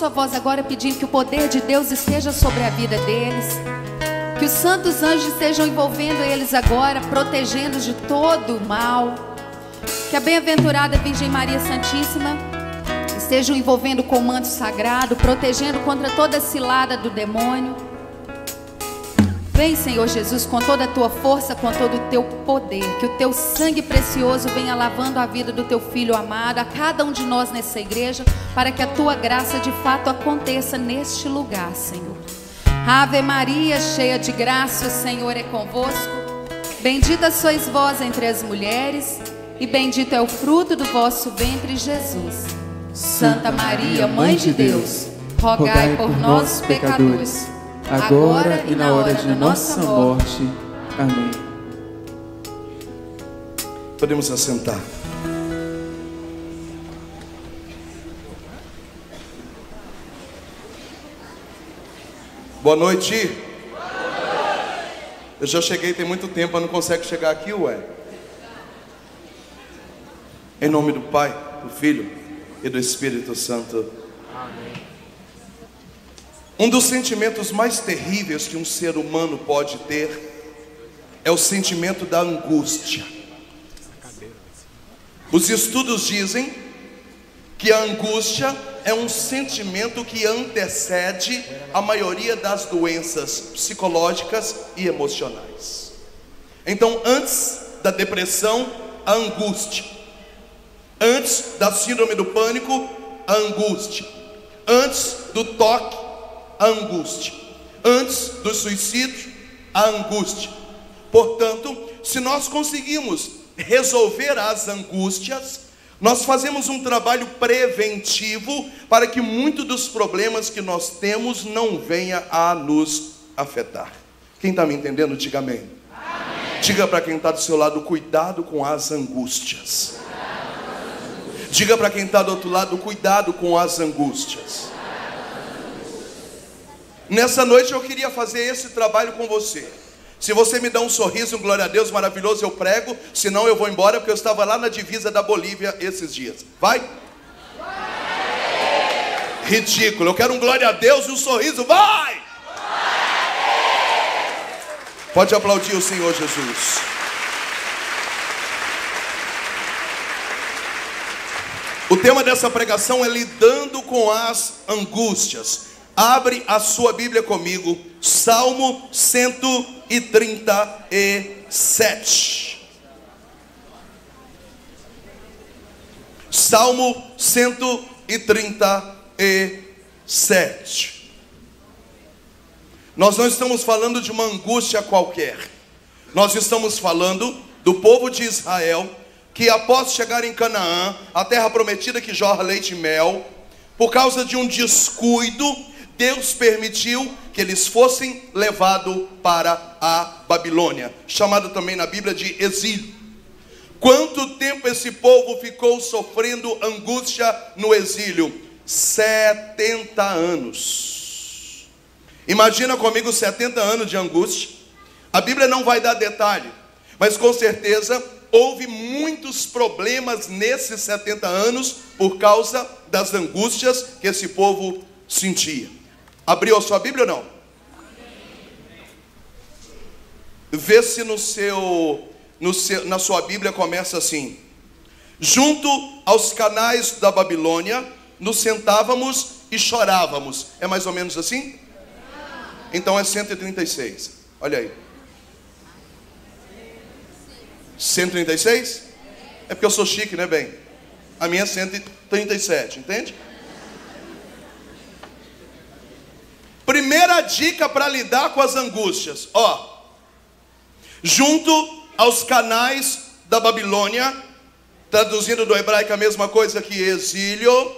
sua voz agora pedindo que o poder de Deus esteja sobre a vida deles. Que os santos anjos estejam envolvendo eles agora, protegendo de todo o mal. Que a bem-aventurada Virgem Maria Santíssima estejam envolvendo o comando sagrado, protegendo contra toda cilada do demônio. Vem, Senhor Jesus, com toda a tua força, com todo o teu poder, que o teu sangue precioso venha lavando a vida do teu filho amado, a cada um de nós nessa igreja, para que a tua graça de fato aconteça neste lugar, Senhor. Ave Maria, cheia de graça, o Senhor é convosco. Bendita sois vós entre as mulheres, e bendito é o fruto do vosso ventre, Jesus. Santa Maria, Mãe de Deus, rogai por nós, pecadores agora e na hora de nossa morte. Amém. Podemos assentar. Boa noite. Eu já cheguei tem muito tempo, mas não consegue chegar aqui, ué. Em nome do Pai, do Filho e do Espírito Santo. Amém. Um dos sentimentos mais terríveis que um ser humano pode ter é o sentimento da angústia. Os estudos dizem que a angústia é um sentimento que antecede a maioria das doenças psicológicas e emocionais. Então, antes da depressão, a angústia. Antes da síndrome do pânico, a angústia. Antes do toque, a angústia. Antes do suicídio, a angústia. Portanto, se nós conseguimos resolver as angústias, nós fazemos um trabalho preventivo para que muitos dos problemas que nós temos não venha a nos afetar. Quem está me entendendo, diga amém. amém. Diga para quem está do seu lado, cuidado com as angústias. Diga para quem está do outro lado, cuidado com as angústias. Nessa noite eu queria fazer esse trabalho com você. Se você me dá um sorriso, um glória a Deus maravilhoso, eu prego. Senão eu vou embora, porque eu estava lá na divisa da Bolívia esses dias. Vai? Ridículo. Eu quero um glória a Deus e um sorriso. Vai! Pode aplaudir o Senhor Jesus. O tema dessa pregação é lidando com as angústias. Abre a sua Bíblia comigo, Salmo 137. Salmo 137. Nós não estamos falando de uma angústia qualquer. Nós estamos falando do povo de Israel que após chegar em Canaã, a terra prometida que jorra leite e mel, por causa de um descuido Deus permitiu que eles fossem levados para a Babilônia, chamado também na Bíblia de exílio. Quanto tempo esse povo ficou sofrendo angústia no exílio? 70 anos. Imagina comigo 70 anos de angústia. A Bíblia não vai dar detalhe, mas com certeza houve muitos problemas nesses 70 anos por causa das angústias que esse povo sentia. Abriu a sua Bíblia ou não? Vê se no seu, no seu, na sua Bíblia começa assim: Junto aos canais da Babilônia, nos sentávamos e chorávamos. É mais ou menos assim? Então é 136. Olha aí. 136? É porque eu sou chique, né, bem? A minha é 137, entende? Primeira dica para lidar com as angústias, ó. Junto aos canais da Babilônia, traduzindo do hebraico a mesma coisa que exílio,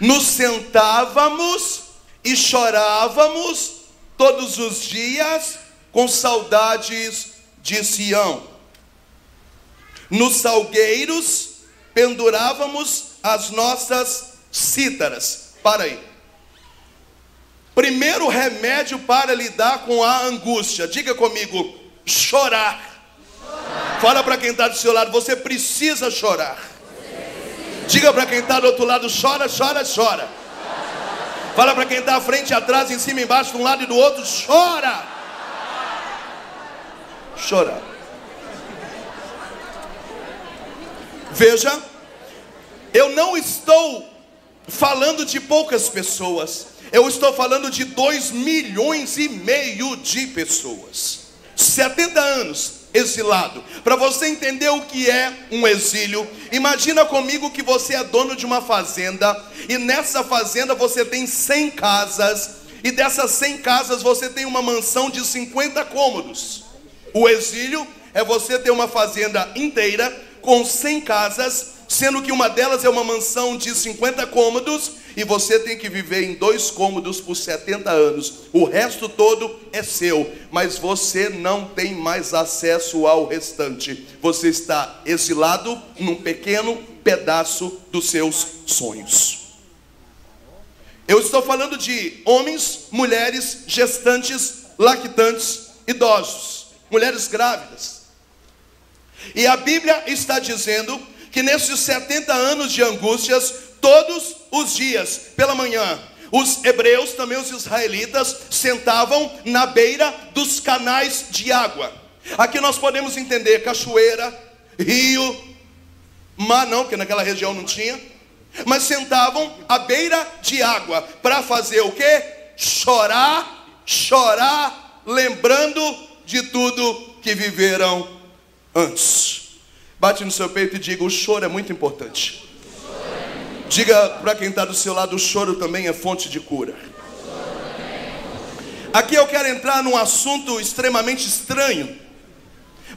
nos sentávamos e chorávamos todos os dias com saudades de Sião. Nos salgueiros pendurávamos as nossas cítaras. Para aí. Primeiro remédio para lidar com a angústia, diga comigo, chorar. chorar. Fala para quem está do seu lado, você precisa chorar. Diga para quem está do outro lado, chora, chora, chora. chora. Fala para quem está à frente, atrás, em cima, embaixo, de um lado e do outro, chora. Chora. Veja, eu não estou falando de poucas pessoas, eu estou falando de dois milhões e meio de pessoas. 70 anos exilado. Para você entender o que é um exílio, imagina comigo que você é dono de uma fazenda e nessa fazenda você tem 100 casas e dessas 100 casas você tem uma mansão de 50 cômodos. O exílio é você ter uma fazenda inteira com 100 casas, sendo que uma delas é uma mansão de 50 cômodos e você tem que viver em dois cômodos por 70 anos. O resto todo é seu, mas você não tem mais acesso ao restante. Você está exilado num pequeno pedaço dos seus sonhos. Eu estou falando de homens, mulheres, gestantes, lactantes, idosos, mulheres grávidas. E a Bíblia está dizendo que nesses 70 anos de angústias, todos os dias, pela manhã, os hebreus, também os israelitas, sentavam na beira dos canais de água. Aqui nós podemos entender cachoeira, rio, mar não, porque naquela região não tinha. Mas sentavam à beira de água para fazer o que? Chorar, chorar, lembrando de tudo que viveram antes. Bate no seu peito e diga: o choro é muito importante. Diga para quem está do seu lado: o choro também é fonte de cura. Aqui eu quero entrar num assunto extremamente estranho.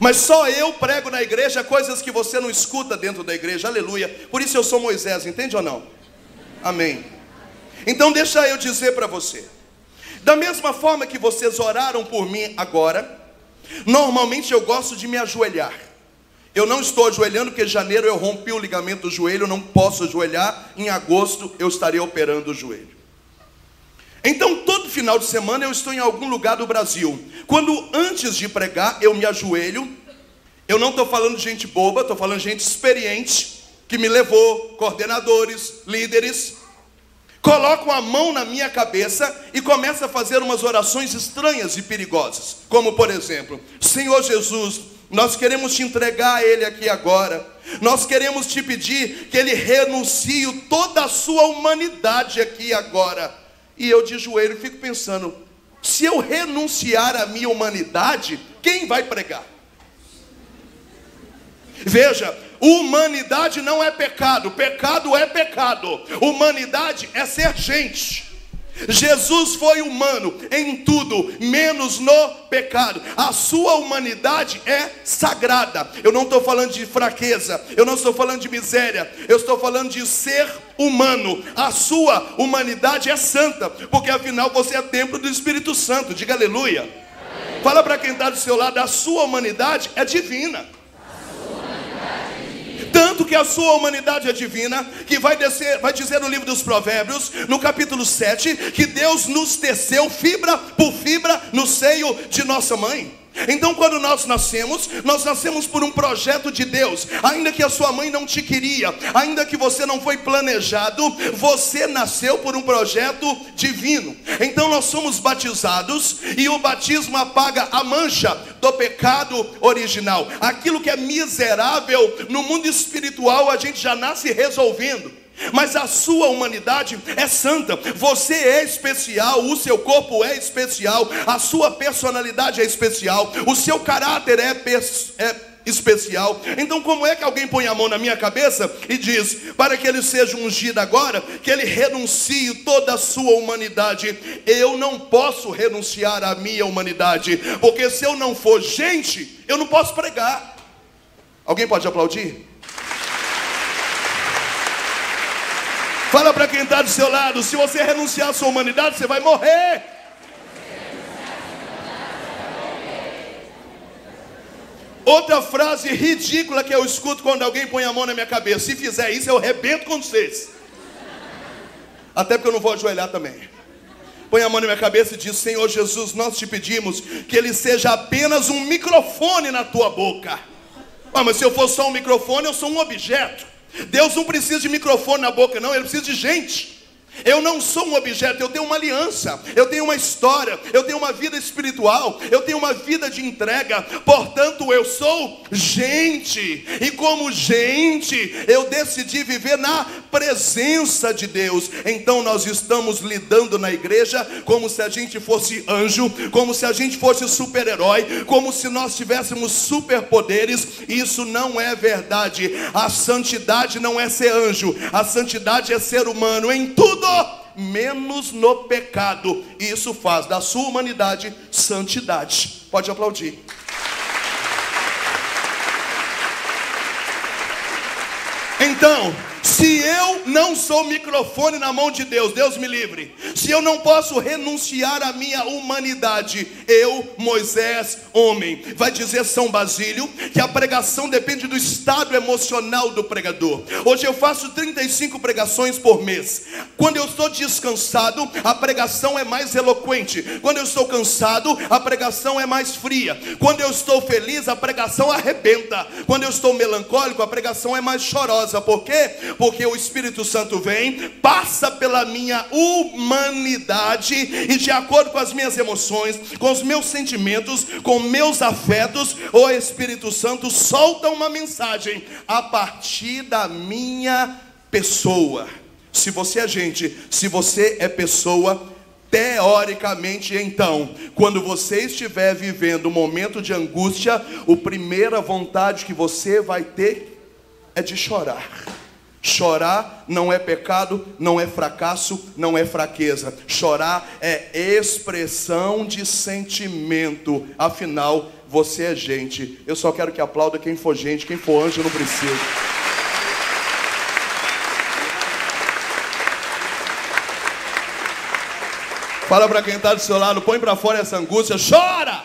Mas só eu prego na igreja coisas que você não escuta dentro da igreja, aleluia. Por isso eu sou Moisés, entende ou não? Amém. Então deixa eu dizer para você. Da mesma forma que vocês oraram por mim agora, normalmente eu gosto de me ajoelhar. Eu não estou ajoelhando porque em janeiro eu rompi o ligamento do joelho, não posso ajoelhar. Em agosto eu estarei operando o joelho. Então, todo final de semana eu estou em algum lugar do Brasil. Quando antes de pregar eu me ajoelho, eu não estou falando de gente boba, estou falando de gente experiente, que me levou, coordenadores, líderes, colocam a mão na minha cabeça e começam a fazer umas orações estranhas e perigosas. Como por exemplo, Senhor Jesus, nós queremos te entregar a Ele aqui agora. Nós queremos te pedir que Ele renuncie toda a sua humanidade aqui agora. E eu de joelho fico pensando: se eu renunciar à minha humanidade, quem vai pregar? Veja, humanidade não é pecado, pecado é pecado. Humanidade é ser gente. Jesus foi humano em tudo, menos no pecado. A sua humanidade é sagrada. Eu não estou falando de fraqueza, eu não estou falando de miséria, eu estou falando de ser humano. A sua humanidade é santa, porque afinal você é templo do Espírito Santo. Diga aleluia. Fala para quem está do seu lado, a sua humanidade é divina. Tanto que a sua humanidade é divina, que vai, descer, vai dizer no livro dos Provérbios, no capítulo 7, que Deus nos teceu fibra por fibra no seio de nossa mãe. Então, quando nós nascemos, nós nascemos por um projeto de Deus. Ainda que a sua mãe não te queria, ainda que você não foi planejado, você nasceu por um projeto divino. Então, nós somos batizados e o batismo apaga a mancha do pecado original. Aquilo que é miserável no mundo espiritual, a gente já nasce resolvendo. Mas a sua humanidade é santa, você é especial, o seu corpo é especial, a sua personalidade é especial, o seu caráter é, é especial. Então, como é que alguém põe a mão na minha cabeça e diz, para que ele seja ungido agora, que ele renuncie toda a sua humanidade? Eu não posso renunciar à minha humanidade, porque se eu não for gente, eu não posso pregar. Alguém pode aplaudir? Fala para quem está do seu lado: se você renunciar à sua humanidade, você vai morrer. Outra frase ridícula que eu escuto quando alguém põe a mão na minha cabeça: se fizer isso, eu rebento com vocês. Até porque eu não vou ajoelhar também. Põe a mão na minha cabeça e diz: Senhor Jesus, nós te pedimos que ele seja apenas um microfone na tua boca. Ah, mas se eu for só um microfone, eu sou um objeto. Deus não precisa de microfone na boca, não, ele precisa de gente. Eu não sou um objeto, eu tenho uma aliança, eu tenho uma história, eu tenho uma vida espiritual, eu tenho uma vida de entrega, portanto eu sou gente, e como gente, eu decidi viver na presença de Deus. Então nós estamos lidando na igreja como se a gente fosse anjo, como se a gente fosse super-herói, como se nós tivéssemos superpoderes. Isso não é verdade. A santidade não é ser anjo, a santidade é ser humano em tudo menos no pecado. E isso faz da sua humanidade santidade. Pode aplaudir. Então, se eu não sou microfone na mão de Deus, Deus me livre. Se eu não posso renunciar à minha humanidade, eu, Moisés, homem, vai dizer São Basílio que a pregação depende do estado emocional do pregador. Hoje eu faço 35 pregações por mês. Quando eu estou descansado, a pregação é mais eloquente. Quando eu estou cansado, a pregação é mais fria. Quando eu estou feliz, a pregação arrebenta. Quando eu estou melancólico, a pregação é mais chorosa. Por quê? Porque o Espírito Santo vem, passa pela minha humanidade e de acordo com as minhas emoções, com os meus sentimentos, com meus afetos, o Espírito Santo solta uma mensagem a partir da minha pessoa. Se você é gente, se você é pessoa, Teoricamente, então, quando você estiver vivendo um momento de angústia, a primeira vontade que você vai ter é de chorar. Chorar não é pecado, não é fracasso, não é fraqueza. Chorar é expressão de sentimento. Afinal, você é gente. Eu só quero que aplauda quem for gente, quem for anjo não precisa. Fala para quem está do seu lado, põe para fora essa angústia, chora!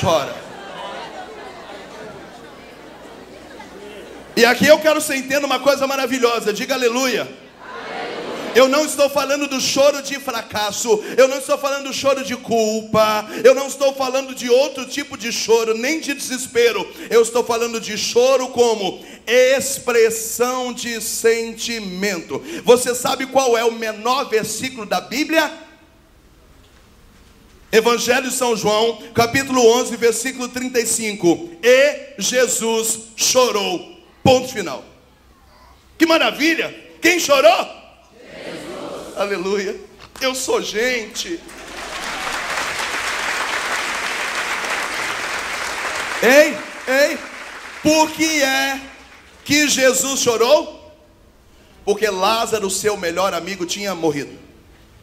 Chora. E aqui eu quero você entenda uma coisa maravilhosa, diga aleluia. Eu não estou falando do choro de fracasso, eu não estou falando do choro de culpa, eu não estou falando de outro tipo de choro, nem de desespero. Eu estou falando de choro como expressão de sentimento. Você sabe qual é o menor versículo da Bíblia? Evangelho de São João, capítulo 11, versículo 35. E Jesus chorou. Ponto final. Que maravilha! Quem chorou? Jesus. Aleluia. Eu sou gente. Ei, ei, por que é que Jesus chorou? Porque Lázaro, seu melhor amigo, tinha morrido.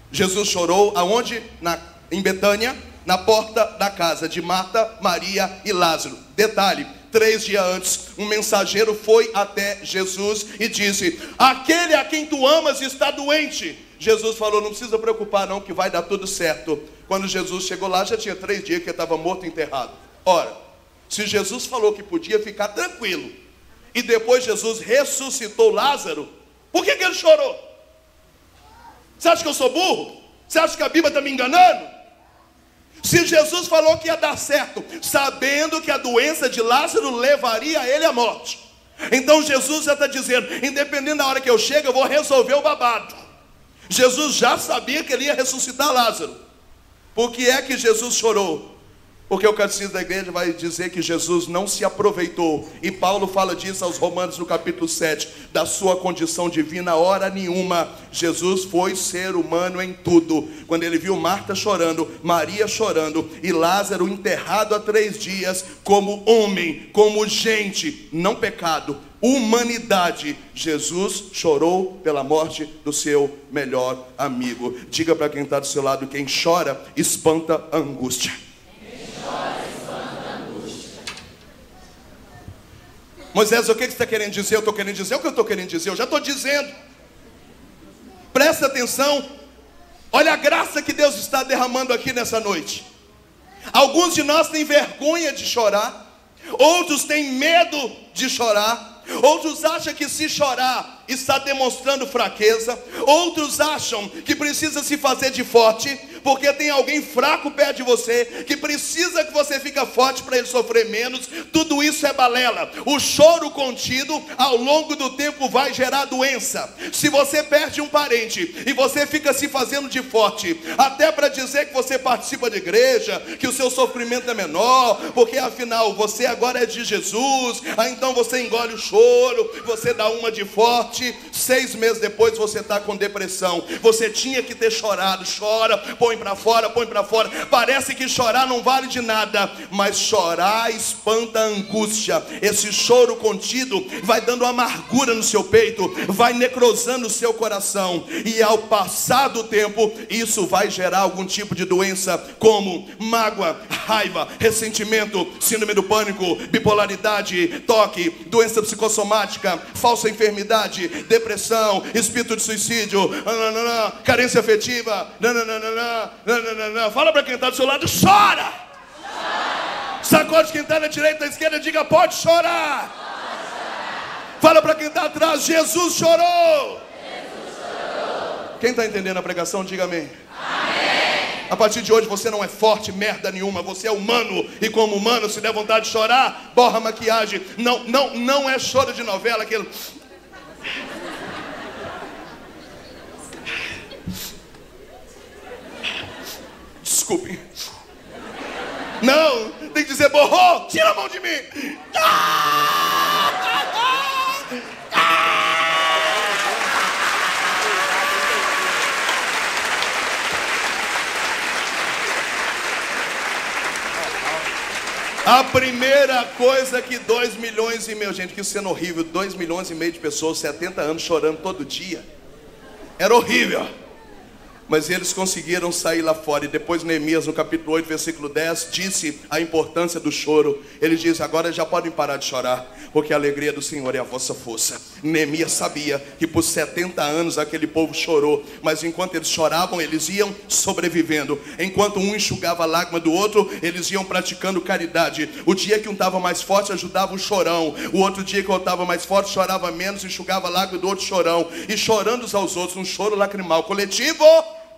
Jesus chorou aonde? Na, em Betânia, na porta da casa de Marta, Maria e Lázaro. Detalhe: Três dias antes, um mensageiro foi até Jesus e disse: Aquele a quem tu amas está doente. Jesus falou: Não precisa preocupar, não, que vai dar tudo certo. Quando Jesus chegou lá, já tinha três dias que estava morto e enterrado. Ora, se Jesus falou que podia ficar tranquilo, e depois Jesus ressuscitou Lázaro, por que, que ele chorou? Você acha que eu sou burro? Você acha que a Bíblia está me enganando? Se Jesus falou que ia dar certo, sabendo que a doença de Lázaro levaria ele à morte, então Jesus já está dizendo: independente da hora que eu chego, eu vou resolver o babado. Jesus já sabia que ele ia ressuscitar Lázaro. Por que é que Jesus chorou? Porque o catecismo da igreja vai dizer que Jesus não se aproveitou, e Paulo fala disso aos Romanos no capítulo 7, da sua condição divina, hora nenhuma. Jesus foi ser humano em tudo. Quando ele viu Marta chorando, Maria chorando e Lázaro enterrado há três dias, como homem, como gente, não pecado, humanidade, Jesus chorou pela morte do seu melhor amigo. Diga para quem está do seu lado: quem chora espanta a angústia. Moisés, o que você está querendo dizer? Eu estou querendo dizer o que eu estou querendo dizer, eu já estou dizendo. Presta atenção, olha a graça que Deus está derramando aqui nessa noite. Alguns de nós têm vergonha de chorar, outros têm medo de chorar, Outros acham que se chorar está demonstrando fraqueza. Outros acham que precisa se fazer de forte. Porque tem alguém fraco perto de você que precisa que você fique forte para ele sofrer menos. Tudo isso é balela. O choro contido ao longo do tempo vai gerar doença. Se você perde um parente e você fica se fazendo de forte, até para dizer que você participa de igreja, que o seu sofrimento é menor, porque afinal você agora é de Jesus, aí então você engole o choro, você dá uma de forte, seis meses depois você está com depressão. Você tinha que ter chorado, chora, põe para fora, põe para fora. Parece que chorar não vale de nada, mas chorar espanta a angústia. Esse choro contido vai dando amargura no seu peito, vai necrosando o seu coração, e ao passar do tempo, isso vai gerar algum tipo de doença, como mágoa, raiva, ressentimento, síndrome do pânico, bipolaridade, toque, doença psicossomática, falsa enfermidade, depressão, espírito de suicídio, nananana, carência afetiva, fala para quem está do seu lado, chora! Sacode quem está na direita, na esquerda, diga pode chorar. Fala para quem está atrás, Jesus chorou. Quem está entendendo a pregação, diga amém. A partir de hoje você não é forte, merda nenhuma, você é humano e como humano, se der vontade de chorar, borra maquiagem. Não, não, não é choro de novela, aquele Desculpe. Não, tem que dizer borrou, tira a mão de mim. Ah! Ah! A primeira coisa que 2 milhões e meio, gente, que sendo horrível, 2 milhões e meio de pessoas, 70 anos chorando todo dia. Era horrível. Mas eles conseguiram sair lá fora. E depois Neemias, no capítulo 8, versículo 10, disse a importância do choro. Ele diz: agora já podem parar de chorar, porque a alegria do Senhor é a vossa força. Neemias sabia que por 70 anos aquele povo chorou, mas enquanto eles choravam, eles iam sobrevivendo. Enquanto um enxugava a lágrima do outro, eles iam praticando caridade. O dia que um estava mais forte, ajudava o chorão. O outro dia que eu estava mais forte, chorava menos, enxugava a lágrima do outro chorão. E chorando uns aos outros, um choro lacrimal coletivo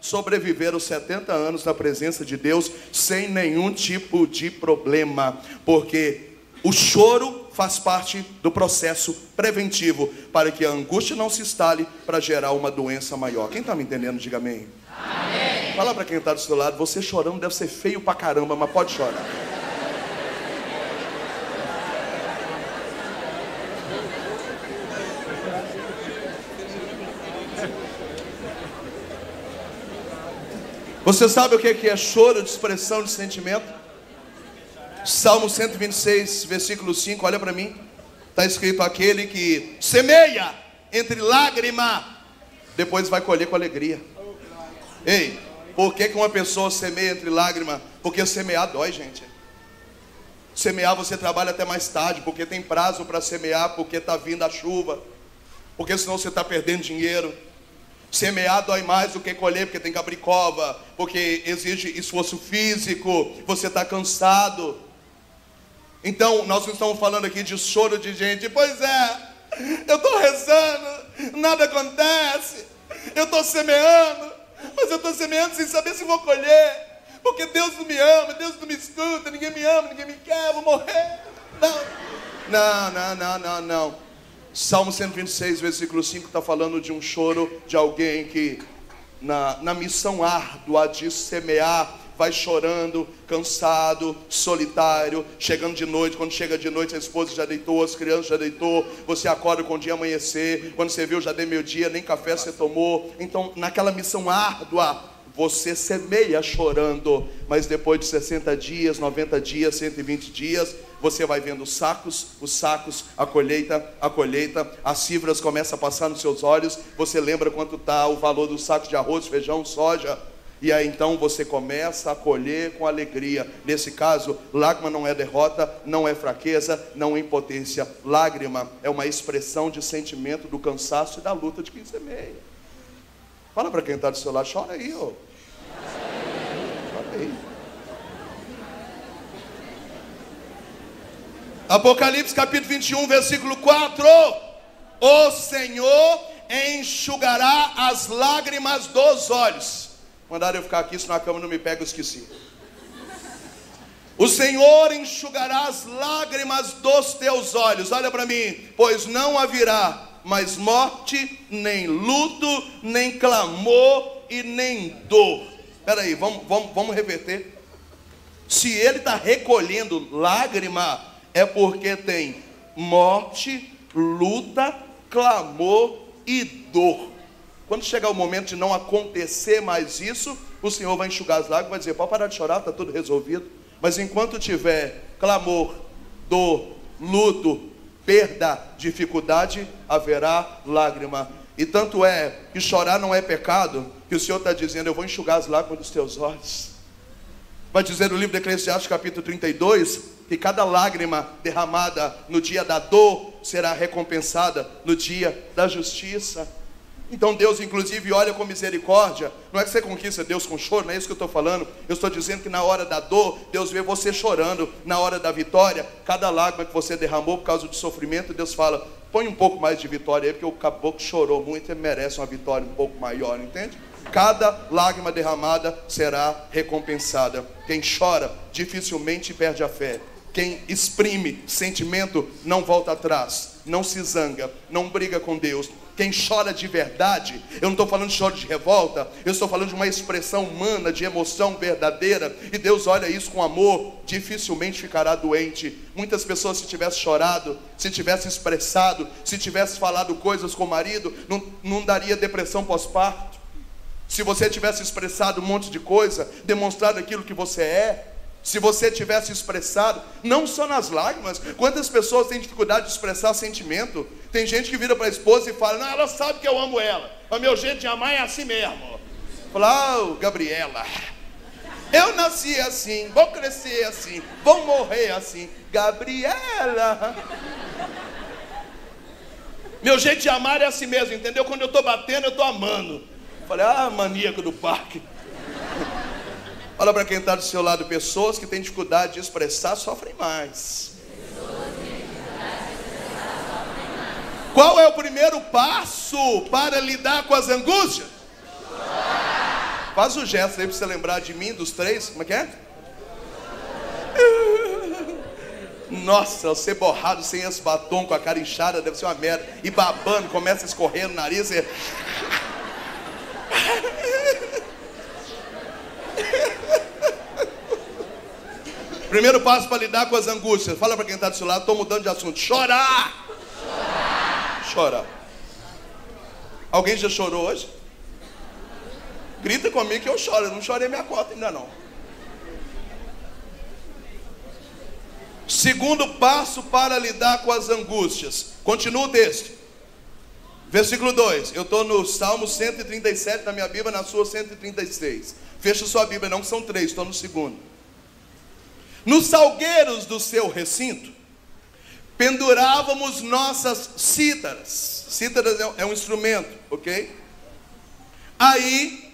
sobreviveram 70 anos na presença de Deus sem nenhum tipo de problema, porque o choro faz parte do processo preventivo para que a angústia não se instale para gerar uma doença maior. Quem está me entendendo, diga amém. amém. Fala para quem está do seu lado, você chorando deve ser feio pra caramba, mas pode chorar. Você sabe o que é choro de expressão de sentimento? Salmo 126, versículo 5, olha para mim. Está escrito: aquele que semeia entre lágrima, depois vai colher com alegria. Ei, por que, que uma pessoa semeia entre lágrima? Porque semear dói, gente. Semear você trabalha até mais tarde, porque tem prazo para semear, porque está vindo a chuva, porque senão você está perdendo dinheiro. Semear dói mais do que colher, porque tem que abrir cova, porque exige esforço físico, você está cansado. Então, nós não estamos falando aqui de choro de gente, pois é, eu estou rezando, nada acontece, eu estou semeando, mas eu estou semeando sem saber se vou colher, porque Deus não me ama, Deus não me escuta, ninguém me ama, ninguém me quer, vou morrer. Não, não, não, não, não. não. Salmo 126, versículo 5 está falando de um choro de alguém que, na, na missão árdua de semear, vai chorando, cansado, solitário, chegando de noite. Quando chega de noite, a esposa já deitou, as crianças já deitou. Você acorda com o dia amanhecer. Quando você viu, já deu meio dia, nem café você tomou. Então, naquela missão árdua, você semeia chorando, mas depois de 60 dias, 90 dias, 120 dias, você vai vendo os sacos, os sacos, a colheita, a colheita, as fibras começam a passar nos seus olhos, você lembra quanto está o valor dos sacos de arroz, feijão, soja, e aí então você começa a colher com alegria. Nesse caso, lágrima não é derrota, não é fraqueza, não é impotência. Lágrima é uma expressão de sentimento do cansaço e da luta de quem semeia. Fala para quem está do seu lado, chora aí, ó. Chora aí. Apocalipse capítulo 21, versículo 4. O Senhor enxugará as lágrimas dos olhos. Mandaram eu ficar aqui, senão a cama não me pega, eu esqueci. O Senhor enxugará as lágrimas dos teus olhos. Olha para mim, pois não haverá mais morte, nem luto, nem clamor e nem dor. Espera aí, vamos, vamos, vamos reverter. Se ele está recolhendo lágrima, é porque tem morte, luta, clamor e dor. Quando chegar o momento de não acontecer mais isso, o Senhor vai enxugar as lágrimas e vai dizer: pode parar de chorar, está tudo resolvido. Mas enquanto tiver clamor, dor, luto, perda, dificuldade, haverá lágrima. E tanto é que chorar não é pecado, que o Senhor está dizendo: Eu vou enxugar as lágrimas dos teus olhos. Vai dizer no livro de Eclesiastes, capítulo 32, que cada lágrima derramada no dia da dor será recompensada no dia da justiça. Então Deus, inclusive, olha com misericórdia. Não é que você conquista Deus com choro, não é isso que eu estou falando. Eu estou dizendo que na hora da dor, Deus vê você chorando. Na hora da vitória, cada lágrima que você derramou por causa do sofrimento, Deus fala: põe um pouco mais de vitória aí, porque o caboclo chorou muito e merece uma vitória um pouco maior, entende? Cada lágrima derramada será recompensada. Quem chora dificilmente perde a fé. Quem exprime sentimento não volta atrás, não se zanga, não briga com Deus, quem chora de verdade, eu não estou falando de choro de revolta, eu estou falando de uma expressão humana, de emoção verdadeira, e Deus olha isso com amor, dificilmente ficará doente. Muitas pessoas, se tivesse chorado, se tivesse expressado, se tivesse falado coisas com o marido, não, não daria depressão pós-parto. Se você tivesse expressado um monte de coisa, demonstrado aquilo que você é, se você tivesse expressado, não só nas lágrimas, quantas pessoas têm dificuldade de expressar sentimento? Tem gente que vira para a esposa e fala: Não, ela sabe que eu amo ela, mas meu jeito de amar é assim mesmo. Fala, oh, Gabriela, eu nasci assim, vou crescer assim, vou morrer assim. Gabriela, meu jeito de amar é assim mesmo, entendeu? Quando eu estou batendo, eu estou amando. Falei, ah, maníaco do parque. Fala para quem está do seu lado, pessoas que têm dificuldade de expressar sofrem mais. Qual é o primeiro passo para lidar com as angústias? Faz o gesto aí para você lembrar de mim, dos três. Como é que é? Nossa, você borrado sem esse batom, com a cara inchada, deve ser uma merda. E babando, começa a escorrer no nariz. E... Primeiro passo para lidar com as angústias. Fala para quem está do seu lado, estou mudando de assunto. Chorar. Chorar. Chorar. Alguém já chorou hoje? Grita comigo que eu choro. Eu não chorei minha cota ainda não. Segundo passo para lidar com as angústias. Continua o texto. Versículo 2. Eu estou no Salmo 137 da minha Bíblia, na sua 136. Fecha sua Bíblia, não são três, estou no segundo. Nos salgueiros do seu recinto, pendurávamos nossas cítaras. Cítaras é um instrumento, ok? Aí,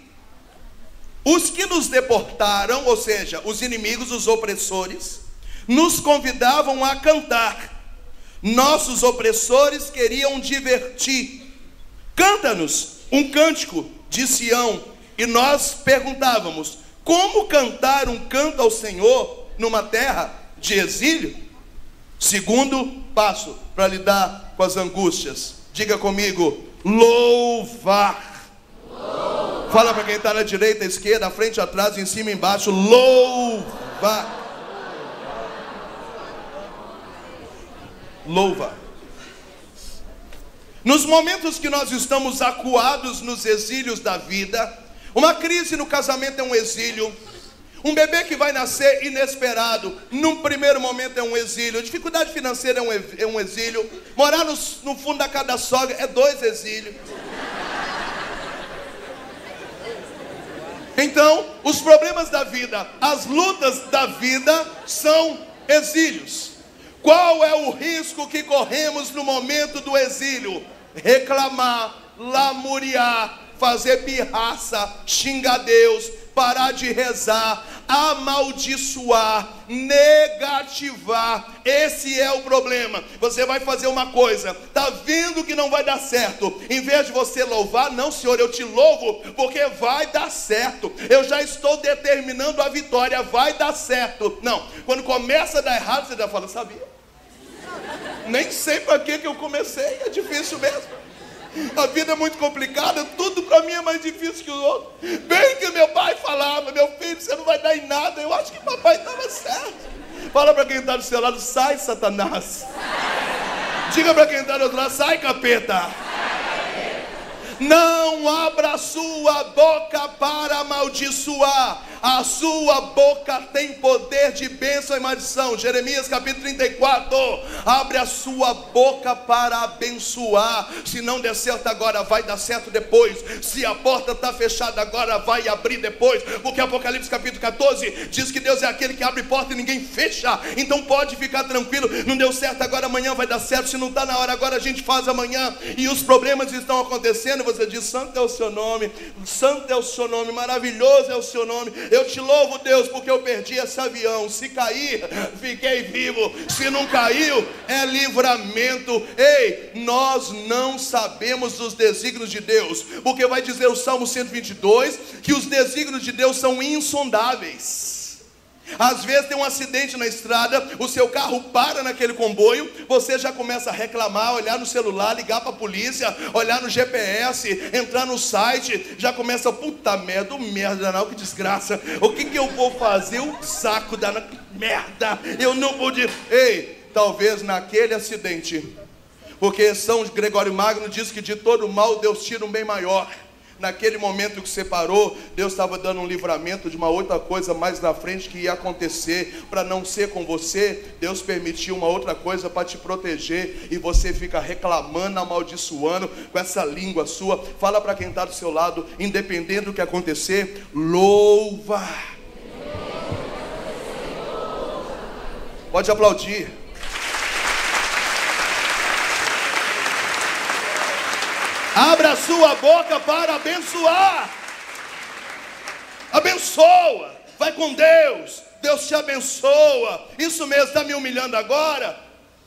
os que nos deportaram, ou seja, os inimigos, os opressores, nos convidavam a cantar. Nossos opressores queriam divertir. Canta-nos um cântico de Sião. E nós perguntávamos: como cantar um canto ao Senhor numa terra de exílio. Segundo passo para lidar com as angústias. Diga comigo: louvar. Fala para quem está na direita, esquerda, frente, atrás, em cima, embaixo. Louvar. Louva. Nos momentos que nós estamos acuados nos exílios da vida, uma crise no casamento é um exílio, um bebê que vai nascer inesperado, num primeiro momento é um exílio. Dificuldade financeira é um, é exílio. Morar no, no fundo da casa da sogra é dois exílios. Então, os problemas da vida, as lutas da vida são exílios. Qual é o risco que corremos no momento do exílio? Reclamar, lamuriar, fazer pirraça, xingar Deus, parar de rezar, amaldiçoar, negativar. Esse é o problema. Você vai fazer uma coisa, tá vendo que não vai dar certo. Em vez de você louvar, não, Senhor, eu te louvo porque vai dar certo. Eu já estou determinando a vitória, vai dar certo. Não, quando começa a dar errado, você já fala, sabia? Nem sei para que eu comecei, é difícil mesmo. A vida é muito complicada, tudo para mim é mais difícil que o outro. Bem que meu pai falava, meu filho, você não vai dar em nada. Eu acho que papai estava certo. Fala para quem está do seu lado, sai Satanás. Diga para quem está do outro lado, sai capeta. Não abra sua boca para amaldiçoar a sua boca tem poder de bênção e maldição. Jeremias capítulo 34. Abre a sua boca para abençoar. Se não der certo agora, vai dar certo depois. Se a porta está fechada agora, vai abrir depois. Porque Apocalipse capítulo 14 diz que Deus é aquele que abre porta e ninguém fecha. Então pode ficar tranquilo. Não deu certo agora, amanhã vai dar certo. Se não está na hora agora, a gente faz amanhã. E os problemas estão acontecendo. Você diz: Santo é o seu nome, Santo é o seu nome, maravilhoso é o seu nome. Eu te louvo, Deus, porque eu perdi esse avião. Se cair, fiquei vivo. Se não caiu, é livramento. Ei, nós não sabemos os desígnios de Deus, porque vai dizer o Salmo 122 que os desígnios de Deus são insondáveis. Às vezes tem um acidente na estrada, o seu carro para naquele comboio, você já começa a reclamar, olhar no celular, ligar para a polícia, olhar no GPS, entrar no site, já começa, puta merda, merda, não, que desgraça. O que, que eu vou fazer? O saco da merda, eu não podia. Ei, talvez naquele acidente, porque São Gregório Magno diz que de todo mal Deus tira um bem maior naquele momento que separou, Deus estava dando um livramento de uma outra coisa mais na frente que ia acontecer, para não ser com você, Deus permitiu uma outra coisa para te proteger, e você fica reclamando, amaldiçoando com essa língua sua. Fala para quem está do seu lado, independente do que acontecer, louva. Pode aplaudir. Abra sua boca para abençoar. Abençoa. Vai com Deus. Deus te abençoa. Isso mesmo, está me humilhando agora?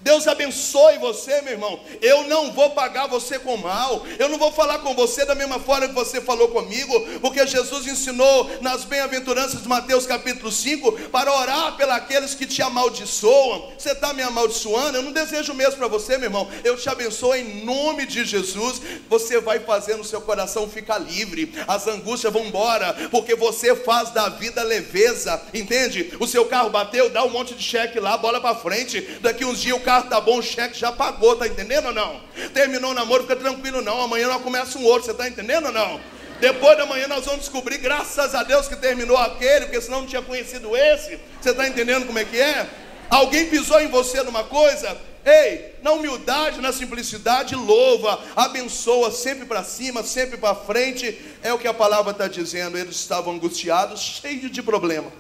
Deus abençoe você, meu irmão. Eu não vou pagar você com mal. Eu não vou falar com você da mesma forma que você falou comigo, porque Jesus ensinou nas bem-aventuranças de Mateus capítulo 5 para orar pelos que te amaldiçoam. Você está me amaldiçoando? Eu não desejo mesmo para você, meu irmão. Eu te abençoo em nome de Jesus. Você vai fazendo o seu coração ficar livre. As angústias vão embora, porque você faz da vida leveza. Entende? O seu carro bateu, dá um monte de cheque lá, bola para frente. Daqui uns dias o carro tá bom, o cheque já pagou, tá entendendo ou não? Terminou o namoro, fica tranquilo não, amanhã nós começa um outro, você tá entendendo ou não? Depois da manhã nós vamos descobrir, graças a Deus que terminou aquele, porque senão não tinha conhecido esse. Você está entendendo como é que é? Alguém pisou em você numa coisa? Ei, na humildade, na simplicidade, louva, abençoa, sempre para cima, sempre para frente. É o que a palavra está dizendo. Eles estavam angustiados, cheios de problema.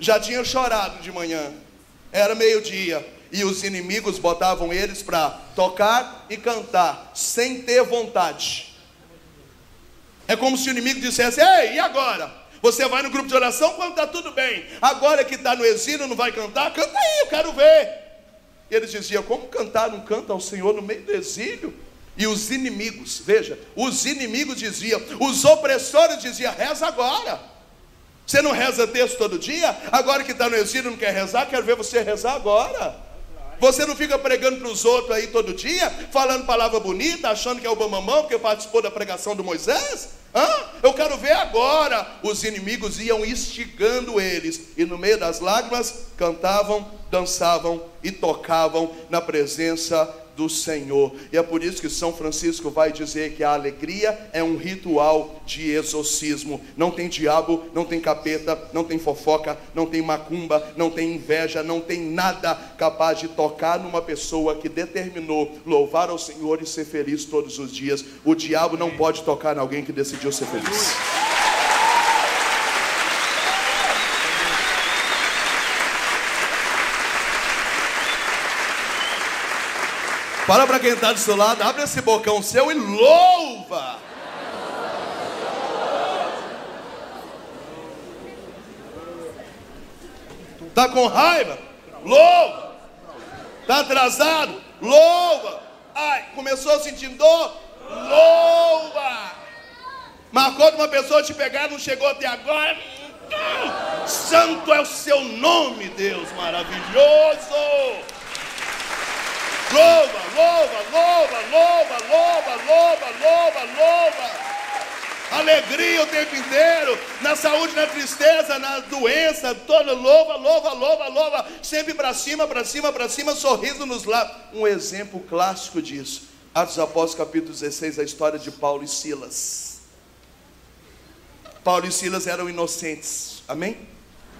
Já tinham chorado de manhã. Era meio-dia e os inimigos botavam eles para tocar e cantar, sem ter vontade. É como se o inimigo dissesse: Ei, e agora? Você vai no grupo de oração quando está tudo bem. Agora que está no exílio, não vai cantar? Canta aí, eu quero ver. E eles diziam: Como cantar não canta ao Senhor no meio do exílio? E os inimigos, veja, os inimigos diziam, os opressores diziam: Reza agora. Você não reza texto todo dia? Agora que está no exílio não quer rezar, quero ver você rezar agora. Você não fica pregando para os outros aí todo dia, falando palavra bonita, achando que é o bamamão, porque participou da pregação do Moisés? Hã? Eu quero ver agora. Os inimigos iam instigando eles, e no meio das lágrimas cantavam, dançavam e tocavam na presença do Senhor. E é por isso que São Francisco vai dizer que a alegria é um ritual de exorcismo. Não tem diabo, não tem capeta, não tem fofoca, não tem macumba, não tem inveja, não tem nada capaz de tocar numa pessoa que determinou louvar ao Senhor e ser feliz todos os dias. O diabo não pode tocar em alguém que decidiu ser feliz. Fala para quem está do seu lado, abre esse bocão seu e louva. Está com raiva? Louva. Está atrasado? Louva. Ai, começou sentindo dor? Louva. Marcou de uma pessoa te pegar, não chegou até agora? Santo é o seu nome, Deus maravilhoso. Louva, louva, louva, louva, louva, louva, louva, louva. Alegria o tempo inteiro, na saúde, na tristeza, na doença, toda louva, louva, louva, louva, sempre para cima, para cima, para cima, sorriso nos lábios. Um exemplo clássico disso. Atos Apóstolos, capítulo 16, a história de Paulo e Silas. Paulo e Silas eram inocentes, amém?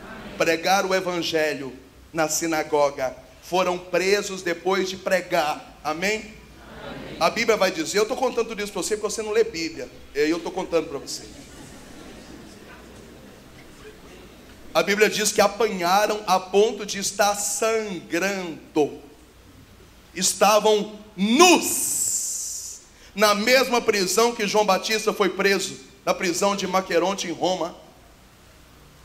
amém? Pregaram o evangelho na sinagoga, foram presos depois de pregar, amém? amém. A Bíblia vai dizer, eu estou contando tudo isso para você porque você não lê Bíblia, eu estou contando para você. A Bíblia diz que apanharam a ponto de estar sangrando, estavam nus, na mesma prisão que João Batista foi preso na prisão de Maqueronte em Roma,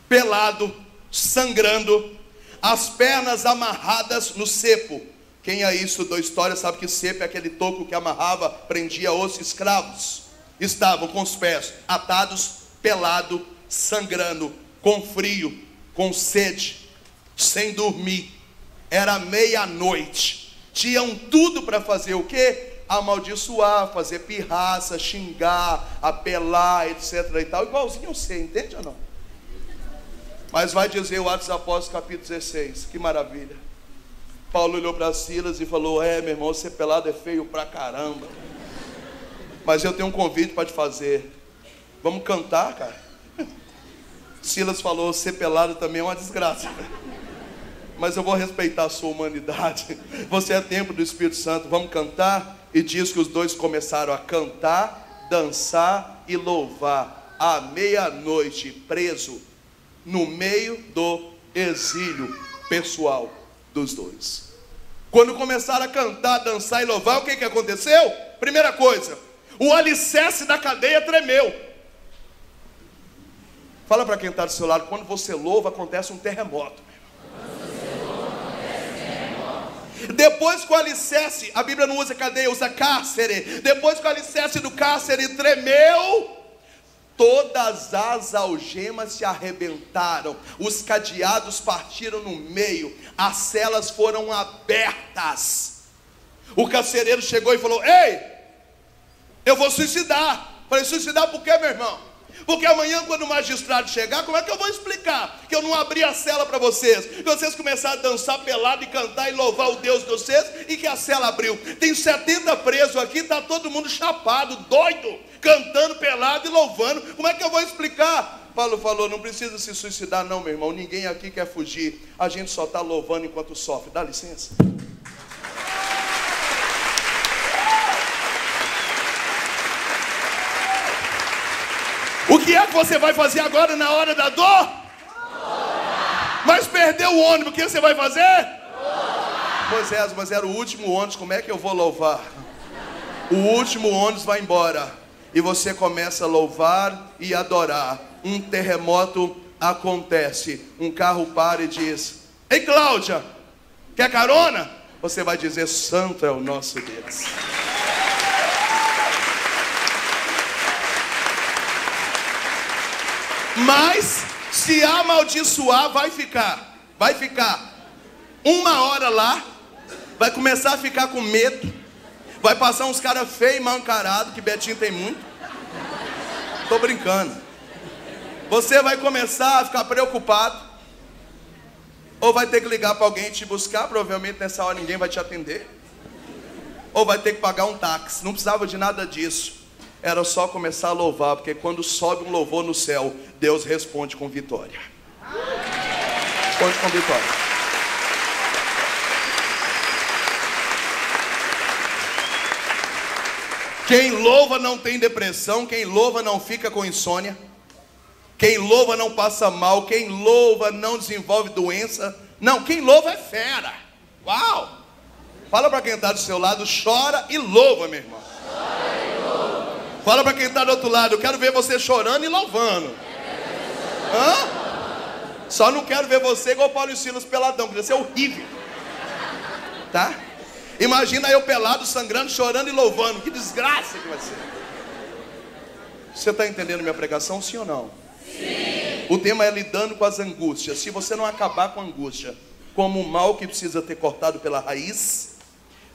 pelado, sangrando, as pernas amarradas no cepo. Quem aí estudou história sabe que cepo é aquele toco que amarrava, prendia os escravos. Estavam com os pés atados, pelado, sangrando, com frio, com sede, sem dormir. Era meia-noite. Tinham tudo para fazer o quê? amaldiçoar, fazer pirraça, xingar, apelar, etc. e tal, igualzinho você, entende ou não? Mas vai dizer o Atos Apóstolos, capítulo 16, que maravilha. Paulo olhou para Silas e falou: É, meu irmão, ser pelado é feio pra caramba. Mas eu tenho um convite para te fazer. Vamos cantar, cara? Silas falou: Ser pelado também é uma desgraça. Mas eu vou respeitar a sua humanidade. Você é templo do Espírito Santo. Vamos cantar? E diz que os dois começaram a cantar, dançar e louvar à meia-noite, preso no meio do exílio pessoal dos dois. Quando começaram a cantar, dançar e louvar, o que, que aconteceu? Primeira coisa, o alicerce da cadeia tremeu. Fala para quem está do seu lado, quando você louva, acontece um terremoto. Depois que o alicerce, a Bíblia não usa cadeia, usa cárcere. Depois que o alicerce do cárcere tremeu, todas as algemas se arrebentaram, os cadeados partiram no meio, as celas foram abertas. O carcereiro chegou e falou: Ei, eu vou suicidar. Falei: Suicidar por quê, meu irmão? Porque amanhã, quando o magistrado chegar, como é que eu vou explicar que eu não abri a cela para vocês? Que vocês começaram a dançar pelado e cantar e louvar o Deus de vocês e que a cela abriu. Tem 70 presos aqui, está todo mundo chapado, doido, cantando pelado e louvando. Como é que eu vou explicar? Paulo falou: não precisa se suicidar, não, meu irmão. Ninguém aqui quer fugir. A gente só está louvando enquanto sofre. Dá licença. O que é que você vai fazer agora na hora da dor? Mas perdeu o ônibus, o que você vai fazer? Moisés, mas era o último ônibus, como é que eu vou louvar? O último ônibus vai embora. E você começa a louvar e adorar. Um terremoto acontece. Um carro para e diz: Ei Cláudia, quer carona? Você vai dizer: Santo é o nosso Deus. Mas se amaldiçoar, vai ficar. Vai ficar uma hora lá, vai começar a ficar com medo. Vai passar uns caras feios e mal encarados, que Betinho tem muito. Tô brincando. Você vai começar a ficar preocupado. Ou vai ter que ligar para alguém te buscar, provavelmente nessa hora ninguém vai te atender. Ou vai ter que pagar um táxi. Não precisava de nada disso era só começar a louvar, porque quando sobe um louvor no céu, Deus responde com vitória. Responde com vitória. Quem louva não tem depressão, quem louva não fica com insônia, quem louva não passa mal, quem louva não desenvolve doença. Não, quem louva é fera. Uau! Fala para quem está do seu lado, chora e louva, meu irmão. Fala para quem está do outro lado, eu quero ver você chorando e louvando. Hã? Só não quero ver você igual Paulo e Silas peladão, que ia ser horrível. Tá? Imagina eu pelado, sangrando, chorando e louvando. Que desgraça que vai ser. Você está entendendo minha pregação, sim ou não? Sim. O tema é lidando com as angústias. Se você não acabar com a angústia como um mal que precisa ter cortado pela raiz,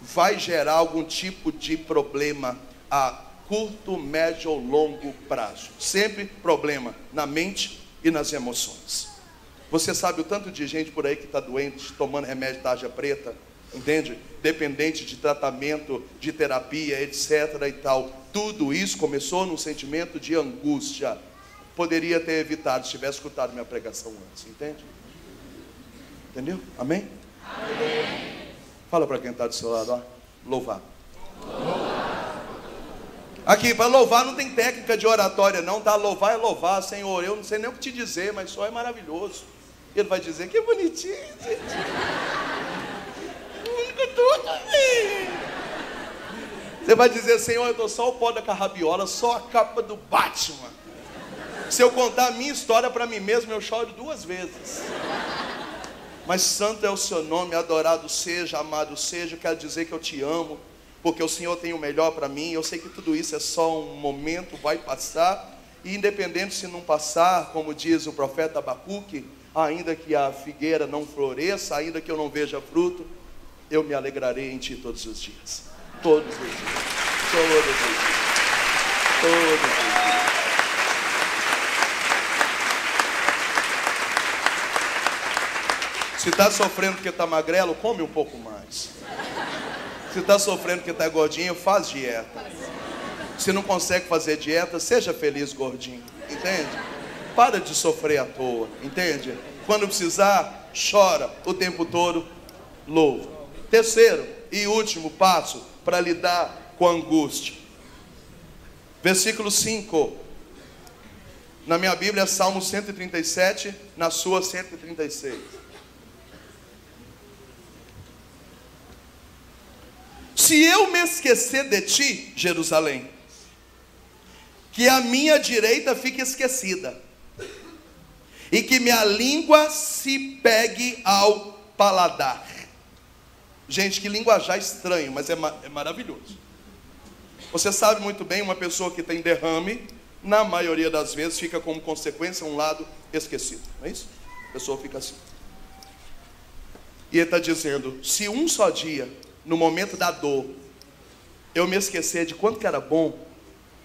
vai gerar algum tipo de problema a curto, médio ou longo prazo. Sempre problema na mente e nas emoções. Você sabe o tanto de gente por aí que está doente, tomando remédio tarja preta, entende? Dependente de tratamento, de terapia, etc. e tal. Tudo isso começou num sentimento de angústia. Poderia ter evitado se tivesse escutado minha pregação antes, entende? Entendeu? Amém? Amém. Fala para quem está do seu lado, ó. Louvar. louvar. Aqui, para louvar não tem técnica de oratória, não, tá? Louvar é louvar, Senhor. Eu não sei nem o que te dizer, mas só é maravilhoso. Ele vai dizer que bonitinho, gente. Tudo, Você vai dizer, Senhor, eu estou só o pó da carrabiola, só a capa do Batman. Se eu contar a minha história para mim mesmo, eu choro duas vezes. Mas santo é o seu nome, adorado seja, amado seja, quero dizer que eu te amo, porque o Senhor tem o melhor para mim. Eu sei que tudo isso é só um momento, vai passar, e independente se não passar, como diz o profeta Abacuque, ainda que a figueira não floresça, ainda que eu não veja fruto, eu me alegrarei em ti todos os dias. Todos os dias. Todos os dias. Todos os dias. Se está sofrendo porque está magrelo, come um pouco mais. Se está sofrendo porque está gordinho, faz dieta. Se não consegue fazer dieta, seja feliz gordinho. Entende? Para de sofrer à toa, entende? Quando precisar, chora o tempo todo, louva. Terceiro e último passo para lidar com a angústia. Versículo 5. Na minha Bíblia, Salmo 137, na sua 136. Se eu me esquecer de ti, Jerusalém, que a minha direita fique esquecida e que minha língua se pegue ao paladar. Gente, que linguajar estranho, mas é, é maravilhoso. Você sabe muito bem, uma pessoa que tem derrame, na maioria das vezes fica como consequência um lado esquecido, não é isso? A pessoa fica assim. E ele está dizendo: se um só dia, no momento da dor, eu me esquecer de quanto que era bom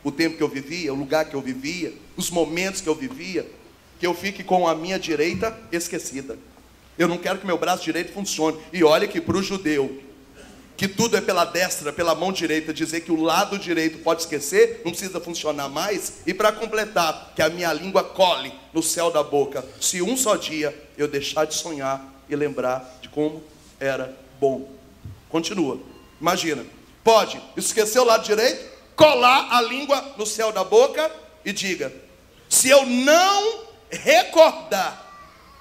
o tempo que eu vivia, o lugar que eu vivia, os momentos que eu vivia, que eu fique com a minha direita esquecida. Eu não quero que meu braço direito funcione. E olha que para o judeu, que tudo é pela destra, pela mão direita, dizer que o lado direito pode esquecer, não precisa funcionar mais. E para completar, que a minha língua cole no céu da boca, se um só dia eu deixar de sonhar e lembrar de como era bom. Continua. Imagina, pode esquecer o lado direito, colar a língua no céu da boca e diga: se eu não recordar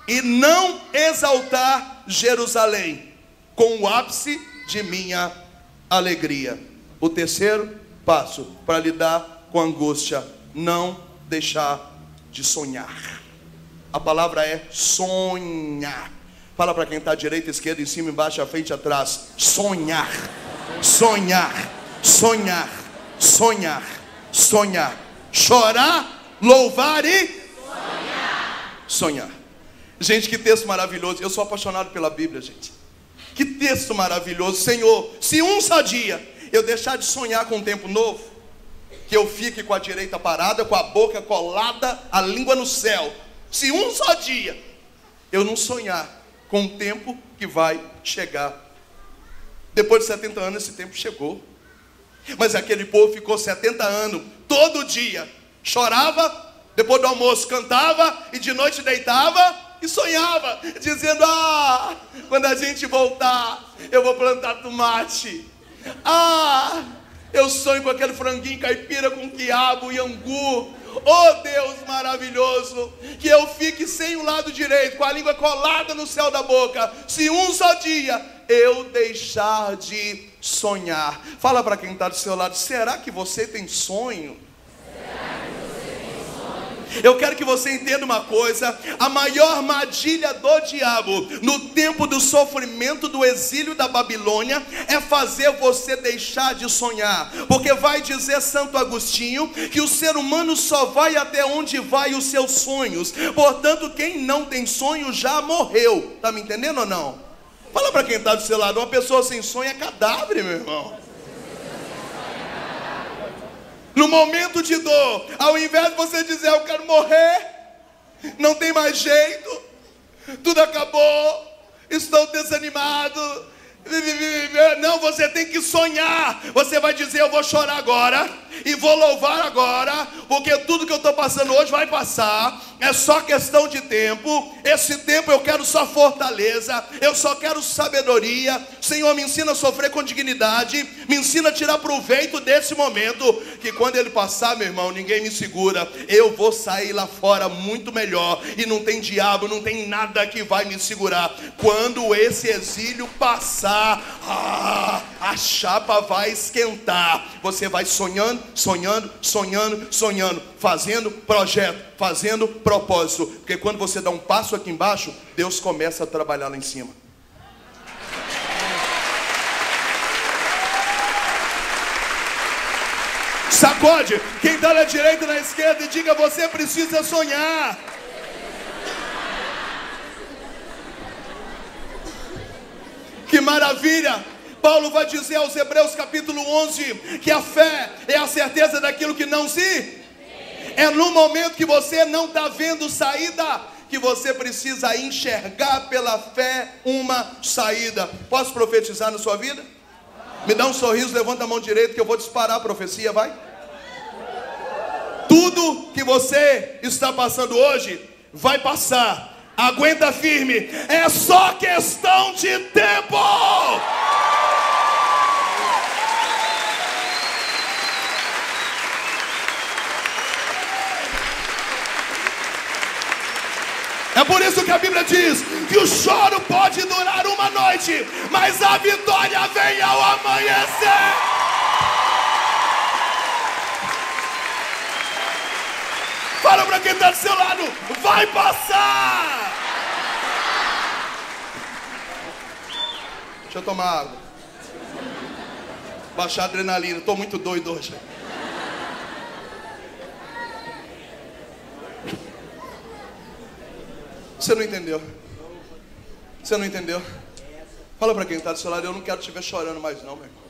e não exaltar Jerusalém com o ápice de minha alegria. O terceiro passo para lidar com angústia, não deixar de sonhar. A palavra é sonhar. Fala para quem está à direita, esquerda, em cima, embaixo, à frente, atrás. Sonhar, sonhar, sonhar, sonhar, sonhar. Chorar, louvar e sonhar. Gente, que texto maravilhoso. Eu sou apaixonado pela Bíblia, gente. Que texto maravilhoso. Senhor, se um só dia eu deixar de sonhar com um tempo novo, que eu fique com a direita parada, com a boca colada, a língua no céu. Se um só dia eu não sonhar com um tempo que vai chegar. Depois de 70 anos, esse tempo chegou. Mas aquele povo ficou 70 anos, todo dia, chorava, depois do almoço cantava e de noite deitava e sonhava, dizendo: Ah, quando a gente voltar, eu vou plantar tomate. Ah, eu sonho com aquele franguinho caipira com quiabo e angu. Oh Deus maravilhoso, que eu fique sem o lado direito, com a língua colada no céu da boca, se um só dia eu deixar de sonhar. Fala para quem está do seu lado: será que você tem sonho? Eu quero que você entenda uma coisa: a maior armadilha do diabo no tempo do sofrimento do exílio da Babilônia é fazer você deixar de sonhar, porque vai dizer Santo Agostinho que o ser humano só vai até onde vai os seus sonhos. Portanto, quem não tem sonho já morreu. Tá me entendendo ou não? Fala para quem está do seu lado, uma pessoa sem sonho é cadáver, meu irmão. No momento de dor, ao invés de você dizer eu quero morrer, não tem mais jeito, tudo acabou, estou desanimado. Não, você tem que sonhar. Você vai dizer: Eu vou chorar agora e vou louvar agora, porque tudo que eu estou passando hoje vai passar é só questão de tempo. Esse tempo eu quero só fortaleza, eu só quero sabedoria. Senhor, me ensina a sofrer com dignidade, me ensina a tirar proveito desse momento. Que quando ele passar, meu irmão, ninguém me segura. Eu vou sair lá fora muito melhor. E não tem diabo, não tem nada que vai me segurar. Quando esse exílio passar, ah, a chapa vai esquentar. Você vai sonhando, sonhando, sonhando, sonhando, fazendo projeto, fazendo propósito. Porque quando você dá um passo aqui embaixo, Deus começa a trabalhar lá em cima. Sacode quem está na direita e na esquerda e diga: Você precisa sonhar. Que maravilha! Paulo vai dizer aos Hebreus capítulo 11 que a fé é a certeza daquilo que não se. É no momento que você não está vendo saída que você precisa enxergar pela fé uma saída. Posso profetizar na sua vida? Me dá um sorriso, levanta a mão direita que eu vou disparar a profecia, vai. Tudo que você está passando hoje vai passar. Aguenta firme, é só questão de tempo. É por isso que a Bíblia diz que o choro pode durar uma noite, mas a vitória vem ao amanhecer. Fala para quem está do seu lado, vai passar. Deixa eu tomar água. Baixar a adrenalina, estou muito doido hoje. Você não entendeu? Você não entendeu? Fala para quem está do seu lado, eu não quero te ver chorando mais não, meu irmão.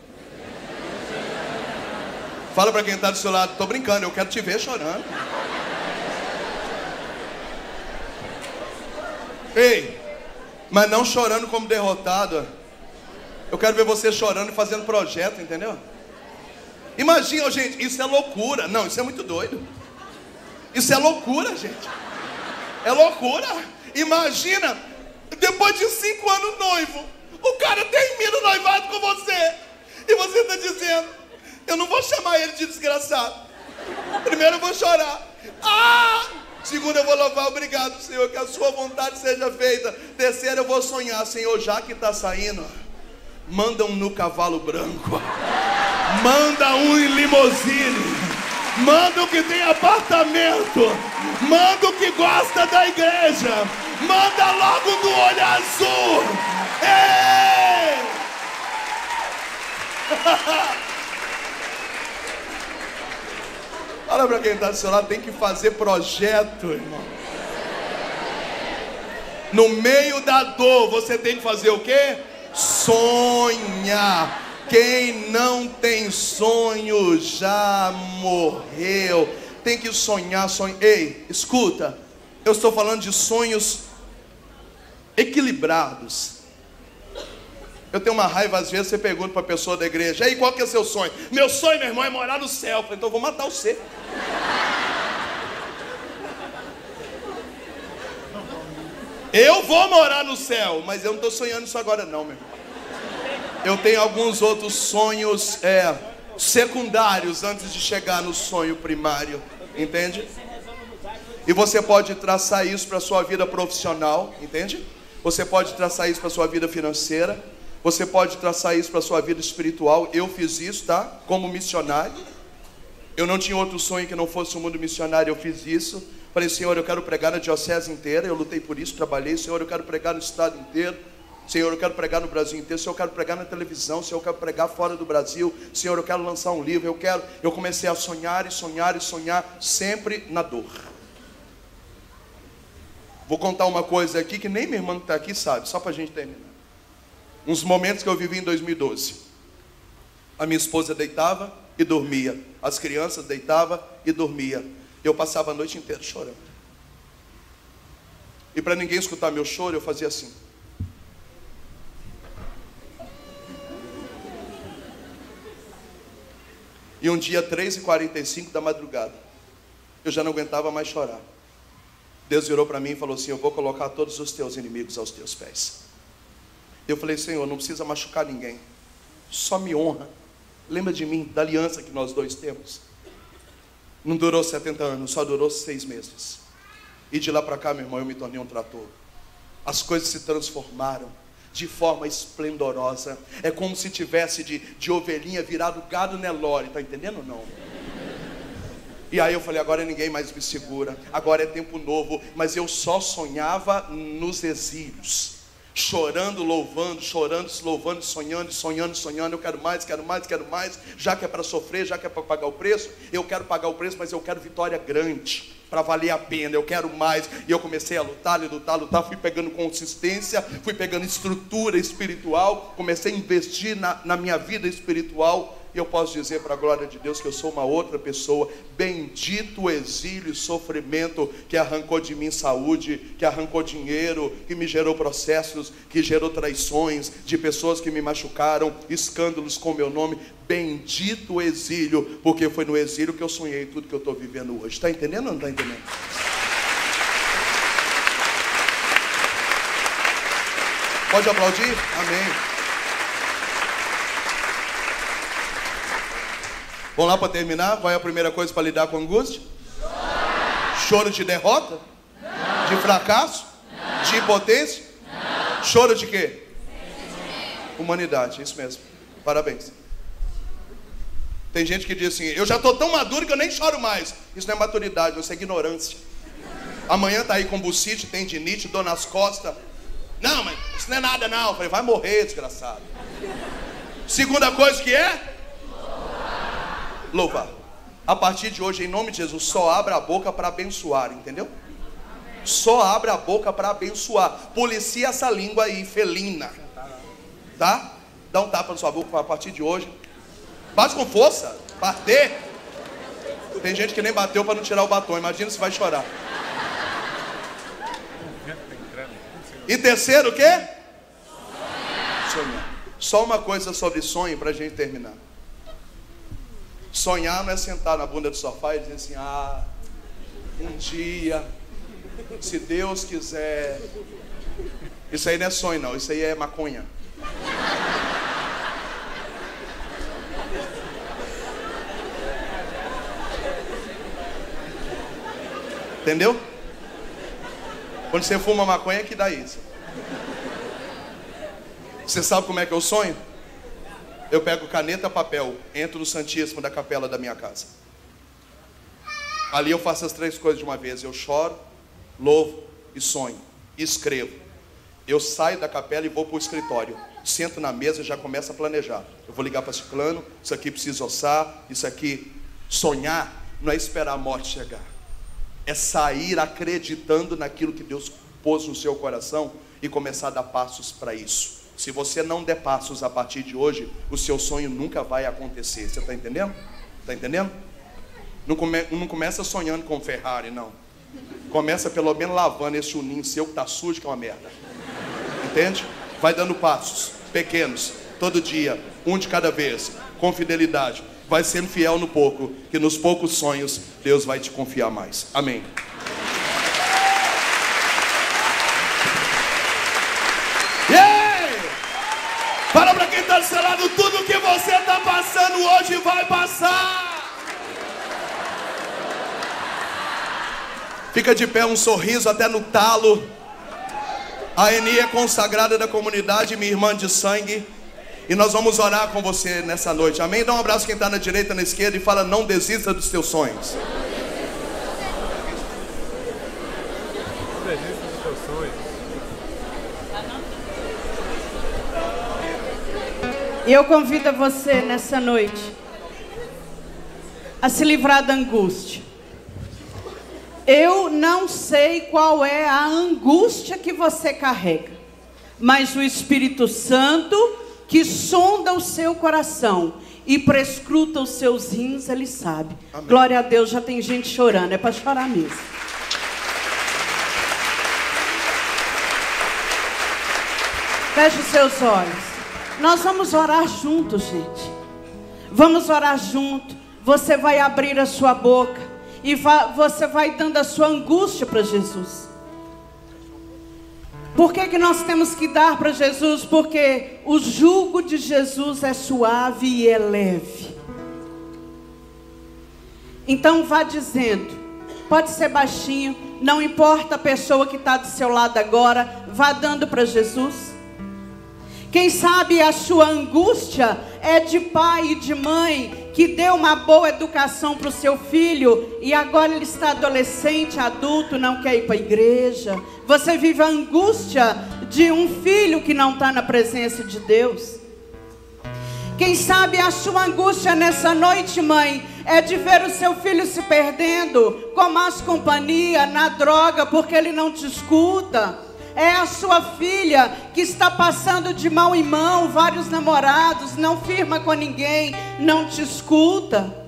Fala para quem está do seu lado, estou brincando, eu quero te ver chorando. Ei, mas não chorando como derrotado. Eu quero ver você chorando e fazendo projeto, entendeu? Imagina, gente, isso é loucura. Não, isso é muito doido. Isso é loucura, gente. É loucura. Imagina, depois de cinco anos noivo, o cara termina o noivado com você. E você está dizendo, eu não vou chamar ele de desgraçado. Primeiro eu vou chorar. Ah! Segundo eu vou louvar, obrigado, Senhor, que a sua vontade seja feita. Terceiro eu vou sonhar, Senhor, já que está saindo, manda um no cavalo branco. Manda um em limousine. Manda o que tem apartamento. Manda o que gosta da igreja. Manda logo do olho azul. Ei! Fala para quem está do seu lado, tem que fazer projeto, irmão. No meio da dor, você tem que fazer o quê? Sonhar. Quem não tem sonho já morreu. Tem que sonhar, sonhar. Ei, escuta. Eu estou falando de sonhos equilibrados. Eu tenho uma raiva, às vezes você pergunta para a pessoa da igreja, aí qual que é seu sonho? Meu sonho, meu irmão, é morar no céu. falei, então eu vou matar você. Eu vou morar no céu, mas eu não estou sonhando isso agora não, meu irmão. Eu tenho alguns outros sonhos é, secundários antes de chegar no sonho primário, entende? E você pode traçar isso para sua vida profissional, entende? Você pode traçar isso para sua vida financeira. Você pode traçar isso para a sua vida espiritual. Eu fiz isso, tá? Como missionário. Eu não tinha outro sonho que não fosse o mundo missionário, eu fiz isso. Falei, Senhor, eu quero pregar na diocese inteira, eu lutei por isso, trabalhei. Senhor, eu quero pregar no estado inteiro. Senhor, eu quero pregar no Brasil inteiro. Senhor, eu quero pregar na televisão. Senhor, eu quero pregar fora do Brasil. Senhor, eu quero lançar um livro. Eu quero. Eu comecei a sonhar e sonhar e sonhar, sempre na dor. Vou contar uma coisa aqui que nem minha irmã que está aqui sabe, só para a gente terminar. Uns momentos que eu vivi em 2012. A minha esposa deitava e dormia. As crianças deitavam e dormia. Eu passava a noite inteira chorando. E para ninguém escutar meu choro, eu fazia assim. E um dia, 3h45 da madrugada, eu já não aguentava mais chorar. Deus virou para mim e falou assim: Eu vou colocar todos os teus inimigos aos teus pés. Eu falei: Senhor, não precisa machucar ninguém, só me honra. Lembra de mim, da aliança que nós dois temos. Não durou 70 anos, só durou seis meses. E de lá para cá, meu irmão, eu me tornei um trator. As coisas se transformaram de forma esplendorosa. É como se tivesse de, de ovelhinha virado gado Nelore, tá entendendo ou não? E aí eu falei, agora ninguém mais me segura, agora é tempo novo, mas eu só sonhava nos exílios. Chorando, louvando, chorando, louvando, sonhando, sonhando, sonhando. Eu quero mais, quero mais, quero mais. Já que é para sofrer, já que é para pagar o preço, eu quero pagar o preço, mas eu quero vitória grande para valer a pena, eu quero mais. E eu comecei a lutar, e lutar, lutar, fui pegando consistência, fui pegando estrutura espiritual, comecei a investir na, na minha vida espiritual. Eu posso dizer para a glória de Deus que eu sou uma outra pessoa. Bendito o exílio e sofrimento que arrancou de mim saúde, que arrancou dinheiro, que me gerou processos, que gerou traições, de pessoas que me machucaram, escândalos com meu nome. Bendito o exílio, porque foi no exílio que eu sonhei tudo que eu estou vivendo hoje. Está entendendo ou não está entendendo? Pode aplaudir? Amém. Vamos lá para terminar? Qual é a primeira coisa para lidar com angústia? Choro, de derrota? Não. De fracasso? Não. De impotência? Não. Choro de quê? Humanidade, isso mesmo. Parabéns. Tem gente que diz assim: Eu já estou tão maduro que eu nem choro mais. Isso não é maturidade, isso é ignorância. Amanhã tá aí com bucite, tendinite, dor nas costas. Não, mas isso não é nada, não. Eu falei: Vai morrer, desgraçado. Segunda coisa que é? Louvar. A partir de hoje, em nome de Jesus, só abra a boca para abençoar, entendeu? Só abre a boca para abençoar. Policia essa língua aí, felina. Tá? Dá um tapa na sua boca a partir de hoje. Bate com força. Bater. Tem gente que nem bateu para não tirar o batom. Imagina se vai chorar. E terceiro o quê? Sonhar. Só uma coisa sobre sonho para a gente terminar. Sonhar não é sentar na bunda do sofá e dizer assim: ah, um dia, se Deus quiser. Isso aí não é sonho, não, isso aí é maconha. Entendeu? Quando você fuma maconha, é que dá isso. Você sabe como é que eu sonho? Eu pego caneta, papel, entro no Santíssimo da capela da minha casa. Ali eu faço as três coisas de uma vez: eu choro, louvo e sonho, e escrevo. Eu saio da capela e vou para o escritório. Sento na mesa e já começo a planejar. Eu vou ligar para plano, isso aqui precisa ossar, isso aqui. Sonhar não é esperar a morte chegar, é sair acreditando naquilo que Deus pôs no seu coração e começar a dar passos para isso. Se você não der passos a partir de hoje, o seu sonho nunca vai acontecer. Você está entendendo? Está entendendo? Não, come, não começa sonhando com Ferrari, não. Começa pelo menos lavando esse uninho seu que está sujo, que é uma merda. Entende? Vai dando passos pequenos, todo dia, um de cada vez, com fidelidade. Vai sendo fiel no pouco, que nos poucos sonhos Deus vai te confiar mais. Amém. Fala para quem está do seu lado, tudo que você está passando hoje vai passar. Fica de pé, um sorriso até no talo. A Eni é consagrada da comunidade, minha irmã de sangue. E nós vamos orar com você nessa noite. Amém? Dá um abraço quem está na direita, na esquerda e fala: Não desista dos teus sonhos. E eu convido você nessa noite a se livrar da angústia. Eu não sei qual é a angústia que você carrega, mas o Espírito Santo que sonda o seu coração e prescruta os seus rins, ele sabe. Amém. Glória a Deus, já tem gente chorando, é para chorar mesmo. Feche os seus olhos. Nós vamos orar juntos, gente. Vamos orar junto. Você vai abrir a sua boca e vai, você vai dando a sua angústia para Jesus. Por que, que nós temos que dar para Jesus? Porque o jugo de Jesus é suave e é leve. Então vá dizendo, pode ser baixinho, não importa a pessoa que está do seu lado agora, vá dando para Jesus. Quem sabe a sua angústia é de pai e de mãe que deu uma boa educação para o seu filho e agora ele está adolescente, adulto, não quer ir para a igreja. Você vive a angústia de um filho que não está na presença de Deus. Quem sabe a sua angústia nessa noite, mãe, é de ver o seu filho se perdendo com más companhia, na droga, porque ele não te escuta é a sua filha que está passando de mão em mão, vários namorados, não firma com ninguém, não te escuta.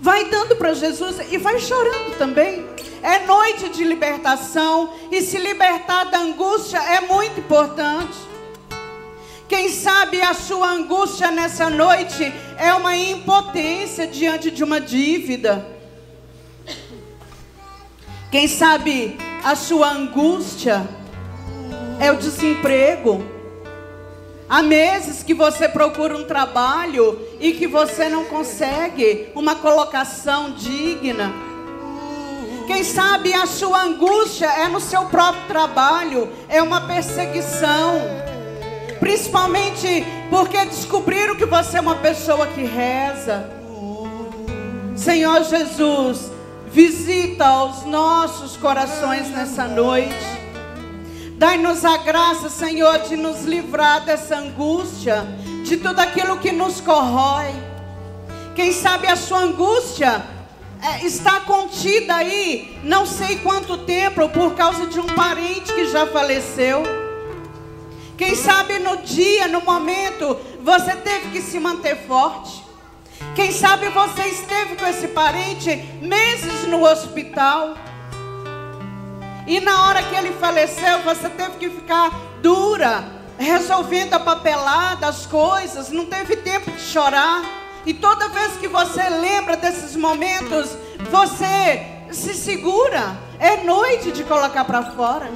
Vai dando para Jesus e vai chorando também. É noite de libertação e se libertar da angústia é muito importante. Quem sabe a sua angústia nessa noite é uma impotência diante de uma dívida. Quem sabe a sua angústia é o desemprego. Há meses que você procura um trabalho e que você não consegue uma colocação digna. Quem sabe a sua angústia é no seu próprio trabalho, é uma perseguição. Principalmente porque descobriram que você é uma pessoa que reza. Senhor Jesus, Visita os nossos corações nessa noite. Dai-nos a graça, Senhor, de nos livrar dessa angústia, de tudo aquilo que nos corrói. Quem sabe a sua angústia é, está contida aí, não sei quanto tempo, por causa de um parente que já faleceu. Quem sabe no dia, no momento, você teve que se manter forte. Quem sabe você esteve com esse parente meses no hospital. E na hora que ele faleceu, você teve que ficar dura, resolvendo a papelada, as coisas, não teve tempo de chorar. E toda vez que você lembra desses momentos, você se segura. É noite de colocar para fora.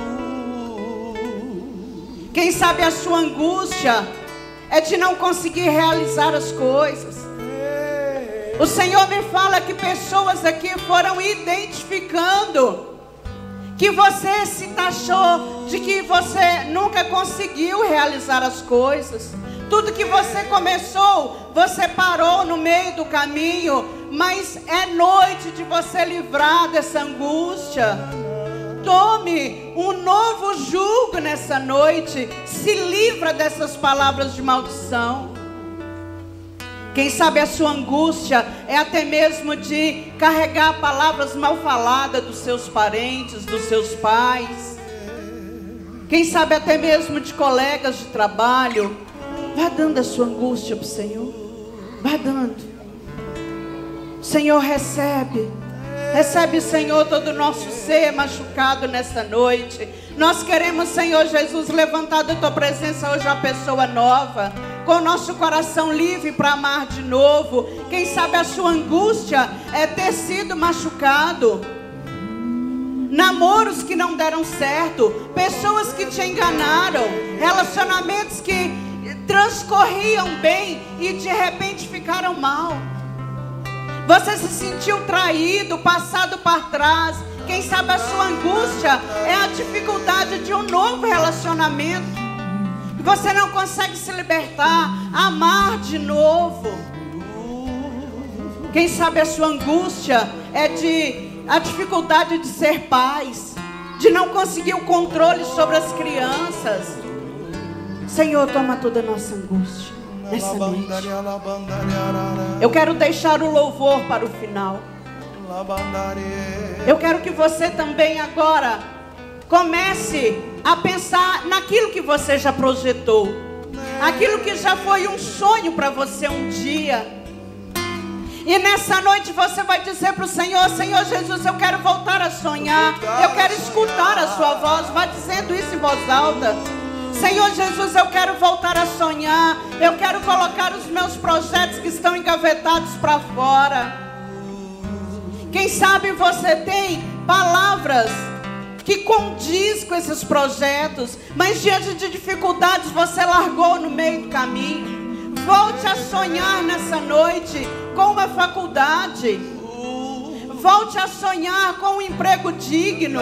Quem sabe a sua angústia é de não conseguir realizar as coisas. O Senhor me fala que pessoas aqui foram identificando que você se taxou de que você nunca conseguiu realizar as coisas. Tudo que você começou, você parou no meio do caminho, mas é noite de você livrar dessa angústia. Tome um novo jugo nessa noite, se livra dessas palavras de maldição. Quem sabe a sua angústia é até mesmo de carregar palavras mal faladas dos seus parentes, dos seus pais. Quem sabe até mesmo de colegas de trabalho. Vá dando a sua angústia para o Senhor. Vá dando. Senhor, recebe. Recebe, Senhor, todo o nosso ser machucado nessa noite. Nós queremos, Senhor Jesus, levantar da tua presença hoje uma pessoa nova com nosso coração livre para amar de novo. Quem sabe a sua angústia é ter sido machucado. Namoros que não deram certo, pessoas que te enganaram, relacionamentos que transcorriam bem e de repente ficaram mal. Você se sentiu traído, passado para trás. Quem sabe a sua angústia é a dificuldade de um novo relacionamento. Você não consegue se libertar, amar de novo. Quem sabe a sua angústia é de a dificuldade de ser pais, de não conseguir o controle sobre as crianças. Senhor, toma toda a nossa angústia nessa noite. Eu quero deixar o louvor para o final. Eu quero que você também agora comece a pensar naquilo que você já projetou, aquilo que já foi um sonho para você um dia. E nessa noite você vai dizer para o Senhor: Senhor Jesus, eu quero voltar a sonhar, eu quero escutar a Sua voz. Vá dizendo isso em voz alta. Senhor Jesus, eu quero voltar a sonhar. Eu quero colocar os meus projetos que estão engavetados para fora. Quem sabe você tem palavras que condiz com esses projetos, mas diante de dificuldades você largou no meio do caminho. Volte a sonhar nessa noite com uma faculdade. Volte a sonhar com um emprego digno.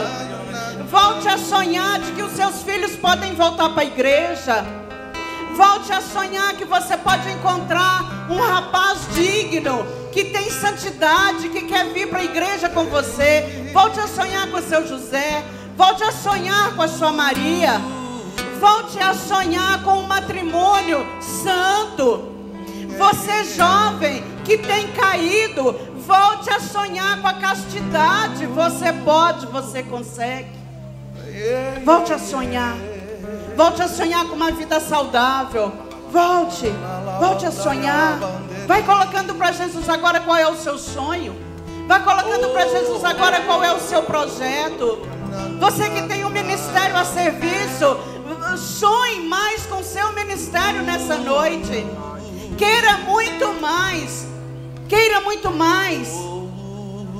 Volte a sonhar de que os seus filhos podem voltar para a igreja. Volte a sonhar que você pode encontrar um rapaz digno, que tem santidade, que quer vir para a igreja com você. Volte a sonhar com o seu José. Volte a sonhar com a sua Maria. Volte a sonhar com um matrimônio santo. Você jovem que tem caído, volte a sonhar com a castidade. Você pode, você consegue. Volte a sonhar. Volte a sonhar com uma vida saudável. Volte, volte a sonhar. Vai colocando para Jesus agora qual é o seu sonho. Vai colocando para Jesus agora qual é o seu projeto. Você que tem um ministério a serviço, sonhe mais com seu ministério nessa noite. Queira muito mais. Queira muito mais.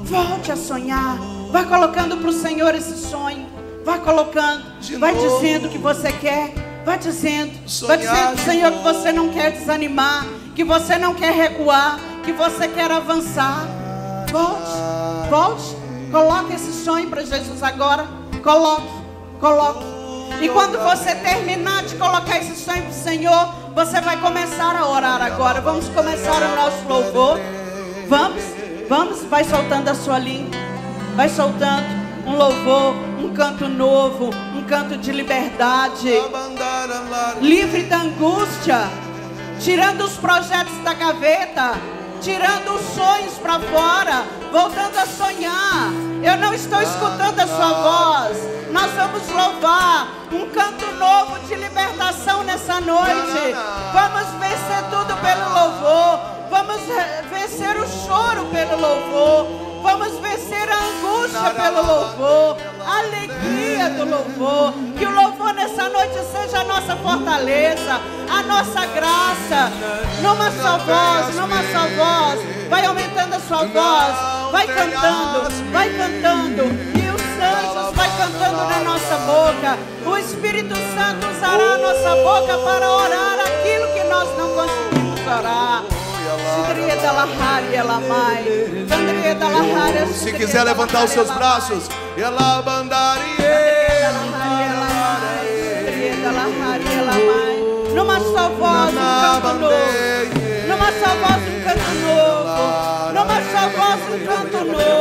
Volte a sonhar. Vai colocando para o Senhor esse sonho. Vai colocando. Vai dizendo o que você quer. Vai dizendo. Vai dizendo, Senhor, que você não quer desanimar. Que você não quer recuar. Que você quer avançar. Volte. Volte. Coloque esse sonho para Jesus agora. Coloque. Coloque. E quando você terminar de colocar esse sonho para o Senhor, você vai começar a orar agora. Vamos começar o nosso louvor. Vamos, vamos, vai soltando a sua língua. Vai soltando um louvor, um canto novo, um canto de liberdade. Livre da angústia, tirando os projetos da gaveta, tirando os sonhos para fora, voltando a sonhar. Eu não estou escutando a sua voz. Nós vamos louvar um canto novo de libertação nessa noite. Vamos vencer tudo pelo louvor. Vamos vencer o choro pelo louvor. Vamos vencer a angústia pelo louvor, a alegria do louvor. Que o louvor nessa noite seja a nossa fortaleza, a nossa graça. Numa só voz, numa só voz. Vai aumentando a sua voz. Vai cantando, vai cantando. E os anjos vai cantando na nossa boca. O Espírito Santo usará a nossa boca para orar aquilo que nós não conseguimos orar. Se quiser levantar os seus braços, ela Numa só voz, um canto novo. Numa só voz, um canto novo. Numa só voz, um canto novo.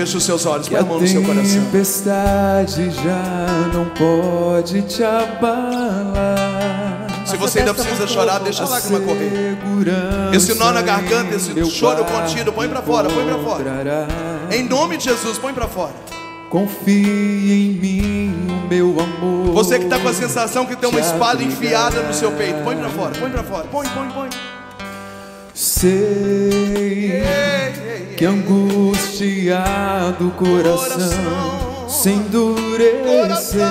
Feche os seus olhos, põe a mão no seu coração. A tempestade já não pode te abalar. Se você ainda precisa chorar, deixa a lágrima correr. Esse nó na garganta, esse choro contido, põe para fora, põe para fora. Em nome de Jesus, põe para fora. Confie em mim, meu amor. Você que está com a sensação que tem uma espada enfiada no seu peito, põe para fora, põe para fora, põe, põe, põe. Sei que angustiado coração se endureceu,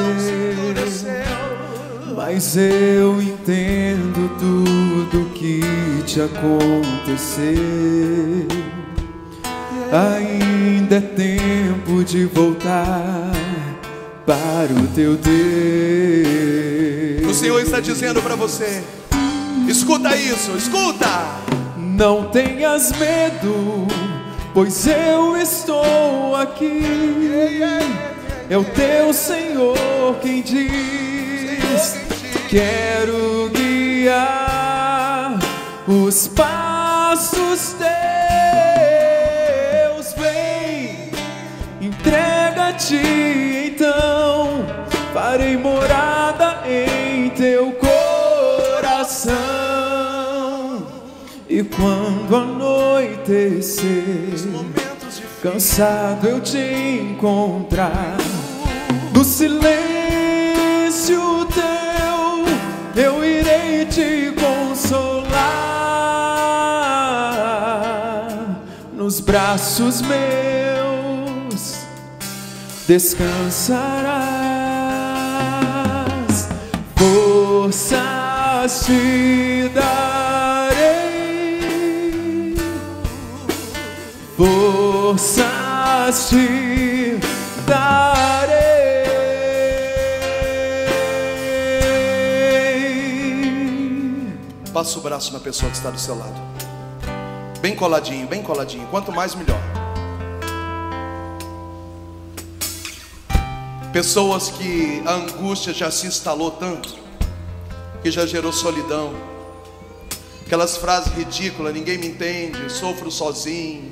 mas eu entendo tudo que te aconteceu. Ainda ainda é tempo de voltar para o teu Deus. O Senhor está dizendo para você: escuta isso, escuta. Não tenhas medo, pois eu estou aqui. É o teu Senhor quem diz: Quero guiar os passos teus. Vem, entrega-te então, farei morada quando anoitecer, cansado eu te encontrar, no silêncio teu, eu irei te consolar. Nos braços meus descansarás, forças te darei, forças te darei. Passa o braço na pessoa que está do seu lado. Bem coladinho, bem coladinho. Quanto mais, melhor. Pessoas que a angústia já se instalou tanto, que já gerou solidão. Aquelas frases ridículas, ninguém me entende, sofro sozinho.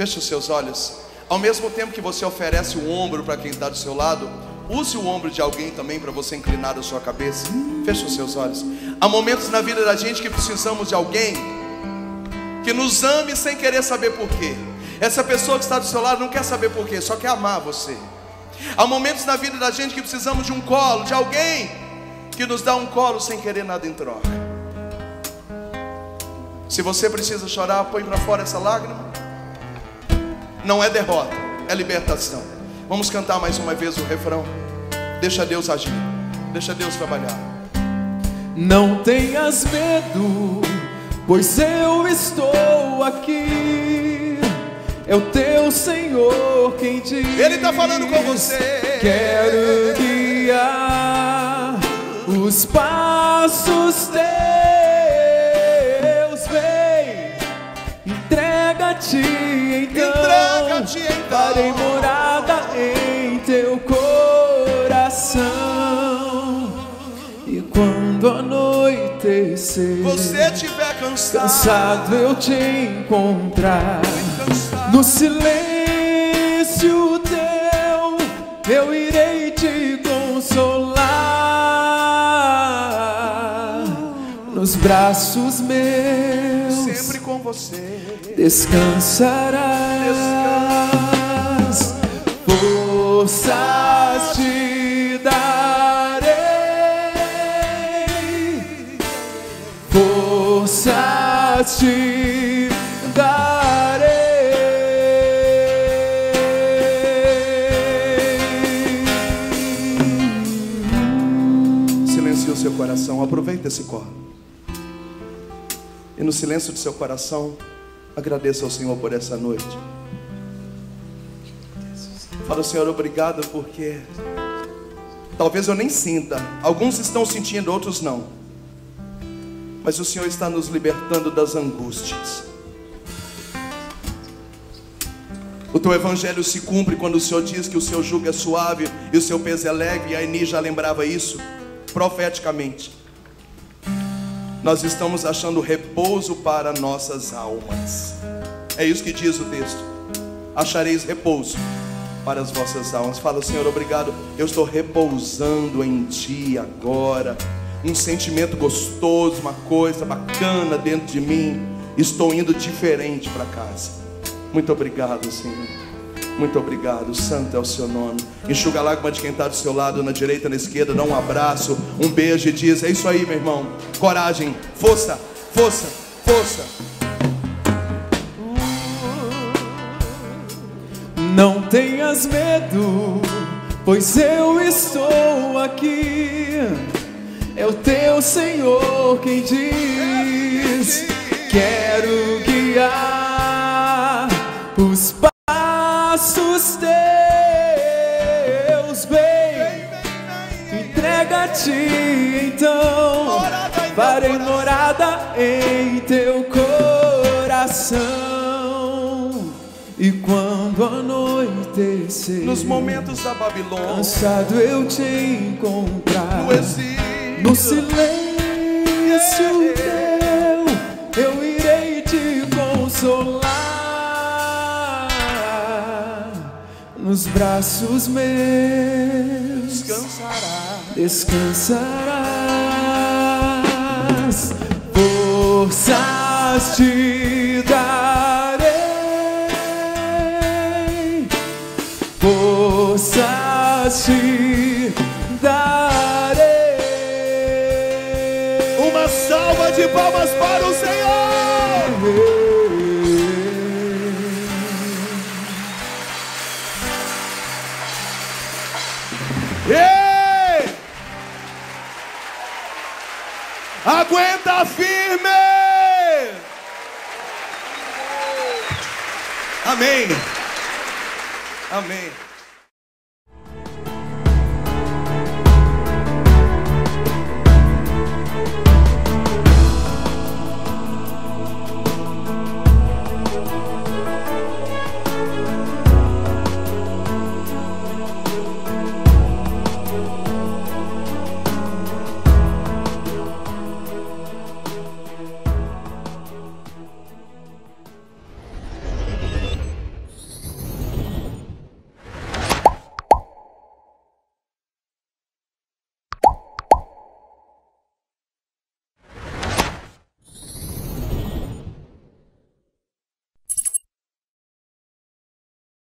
Feche os seus olhos. Ao mesmo tempo que você oferece o ombro para quem está do seu lado, use o ombro de alguém também para você inclinar a sua cabeça. Feche os seus olhos. Há momentos na vida da gente que precisamos de alguém que nos ame sem querer saber porquê. Essa pessoa que está do seu lado não quer saber porquê, só quer amar você. Há momentos na vida da gente que precisamos de um colo, de alguém que nos dá um colo sem querer nada em troca. Se você precisa chorar, põe para fora essa lágrima. Não é derrota, é libertação. Vamos cantar mais uma vez o refrão. Deixa Deus agir, deixa Deus trabalhar. Não tenhas medo, pois eu estou aqui. É o teu Senhor quem diz. Ele está falando com você. Quero guiar os passos teus. Entrega-te então. Entrega-te então. Farei morada em teu coração. E quando anoitecer, Você estiver cansado, cansado eu te encontrar. No silêncio teu, eu irei te consolar. Nos braços meus, sempre com você. Descansarás. Forças te darei, forças te darei. Silencie o seu coração, aproveita esse colo. E no silêncio do seu coração, agradeça ao Senhor por essa noite. Fala, Senhor, obrigado porque talvez eu nem sinta. Alguns estão sentindo, outros não. Mas o Senhor está nos libertando das angústias. O teu evangelho se cumpre quando o Senhor diz que o seu jugo é suave e o seu peso é leve, e a Eni já lembrava isso profeticamente. Nós estamos achando repouso para nossas almas. É isso que diz o texto. Achareis repouso para as vossas almas. Fala, Senhor, obrigado. Eu estou repousando em Ti agora. Um sentimento gostoso, uma coisa bacana dentro de mim. Estou indo diferente para casa. Muito obrigado, Senhor. Muito obrigado, santo é o seu nome. Enxuga a lágrima de quem está do seu lado, na direita, na esquerda, dá um abraço, um beijo e diz: É isso aí, meu irmão. Coragem, força, força, força. Não tenhas medo, pois eu estou aqui. É o teu Senhor quem diz: Quero guiar os passos farei morada em teu coração. E quando anoitecer, Nos momentos da Babilônia, cansado eu te encontrar, no exílio, no silêncio teu, eu irei te consolar. Nos braços meus descansará. descansarás. Forças te darei, forças te darei. Uma salva de palmas para o Senhor. Aguenta firme! Amém. Amém.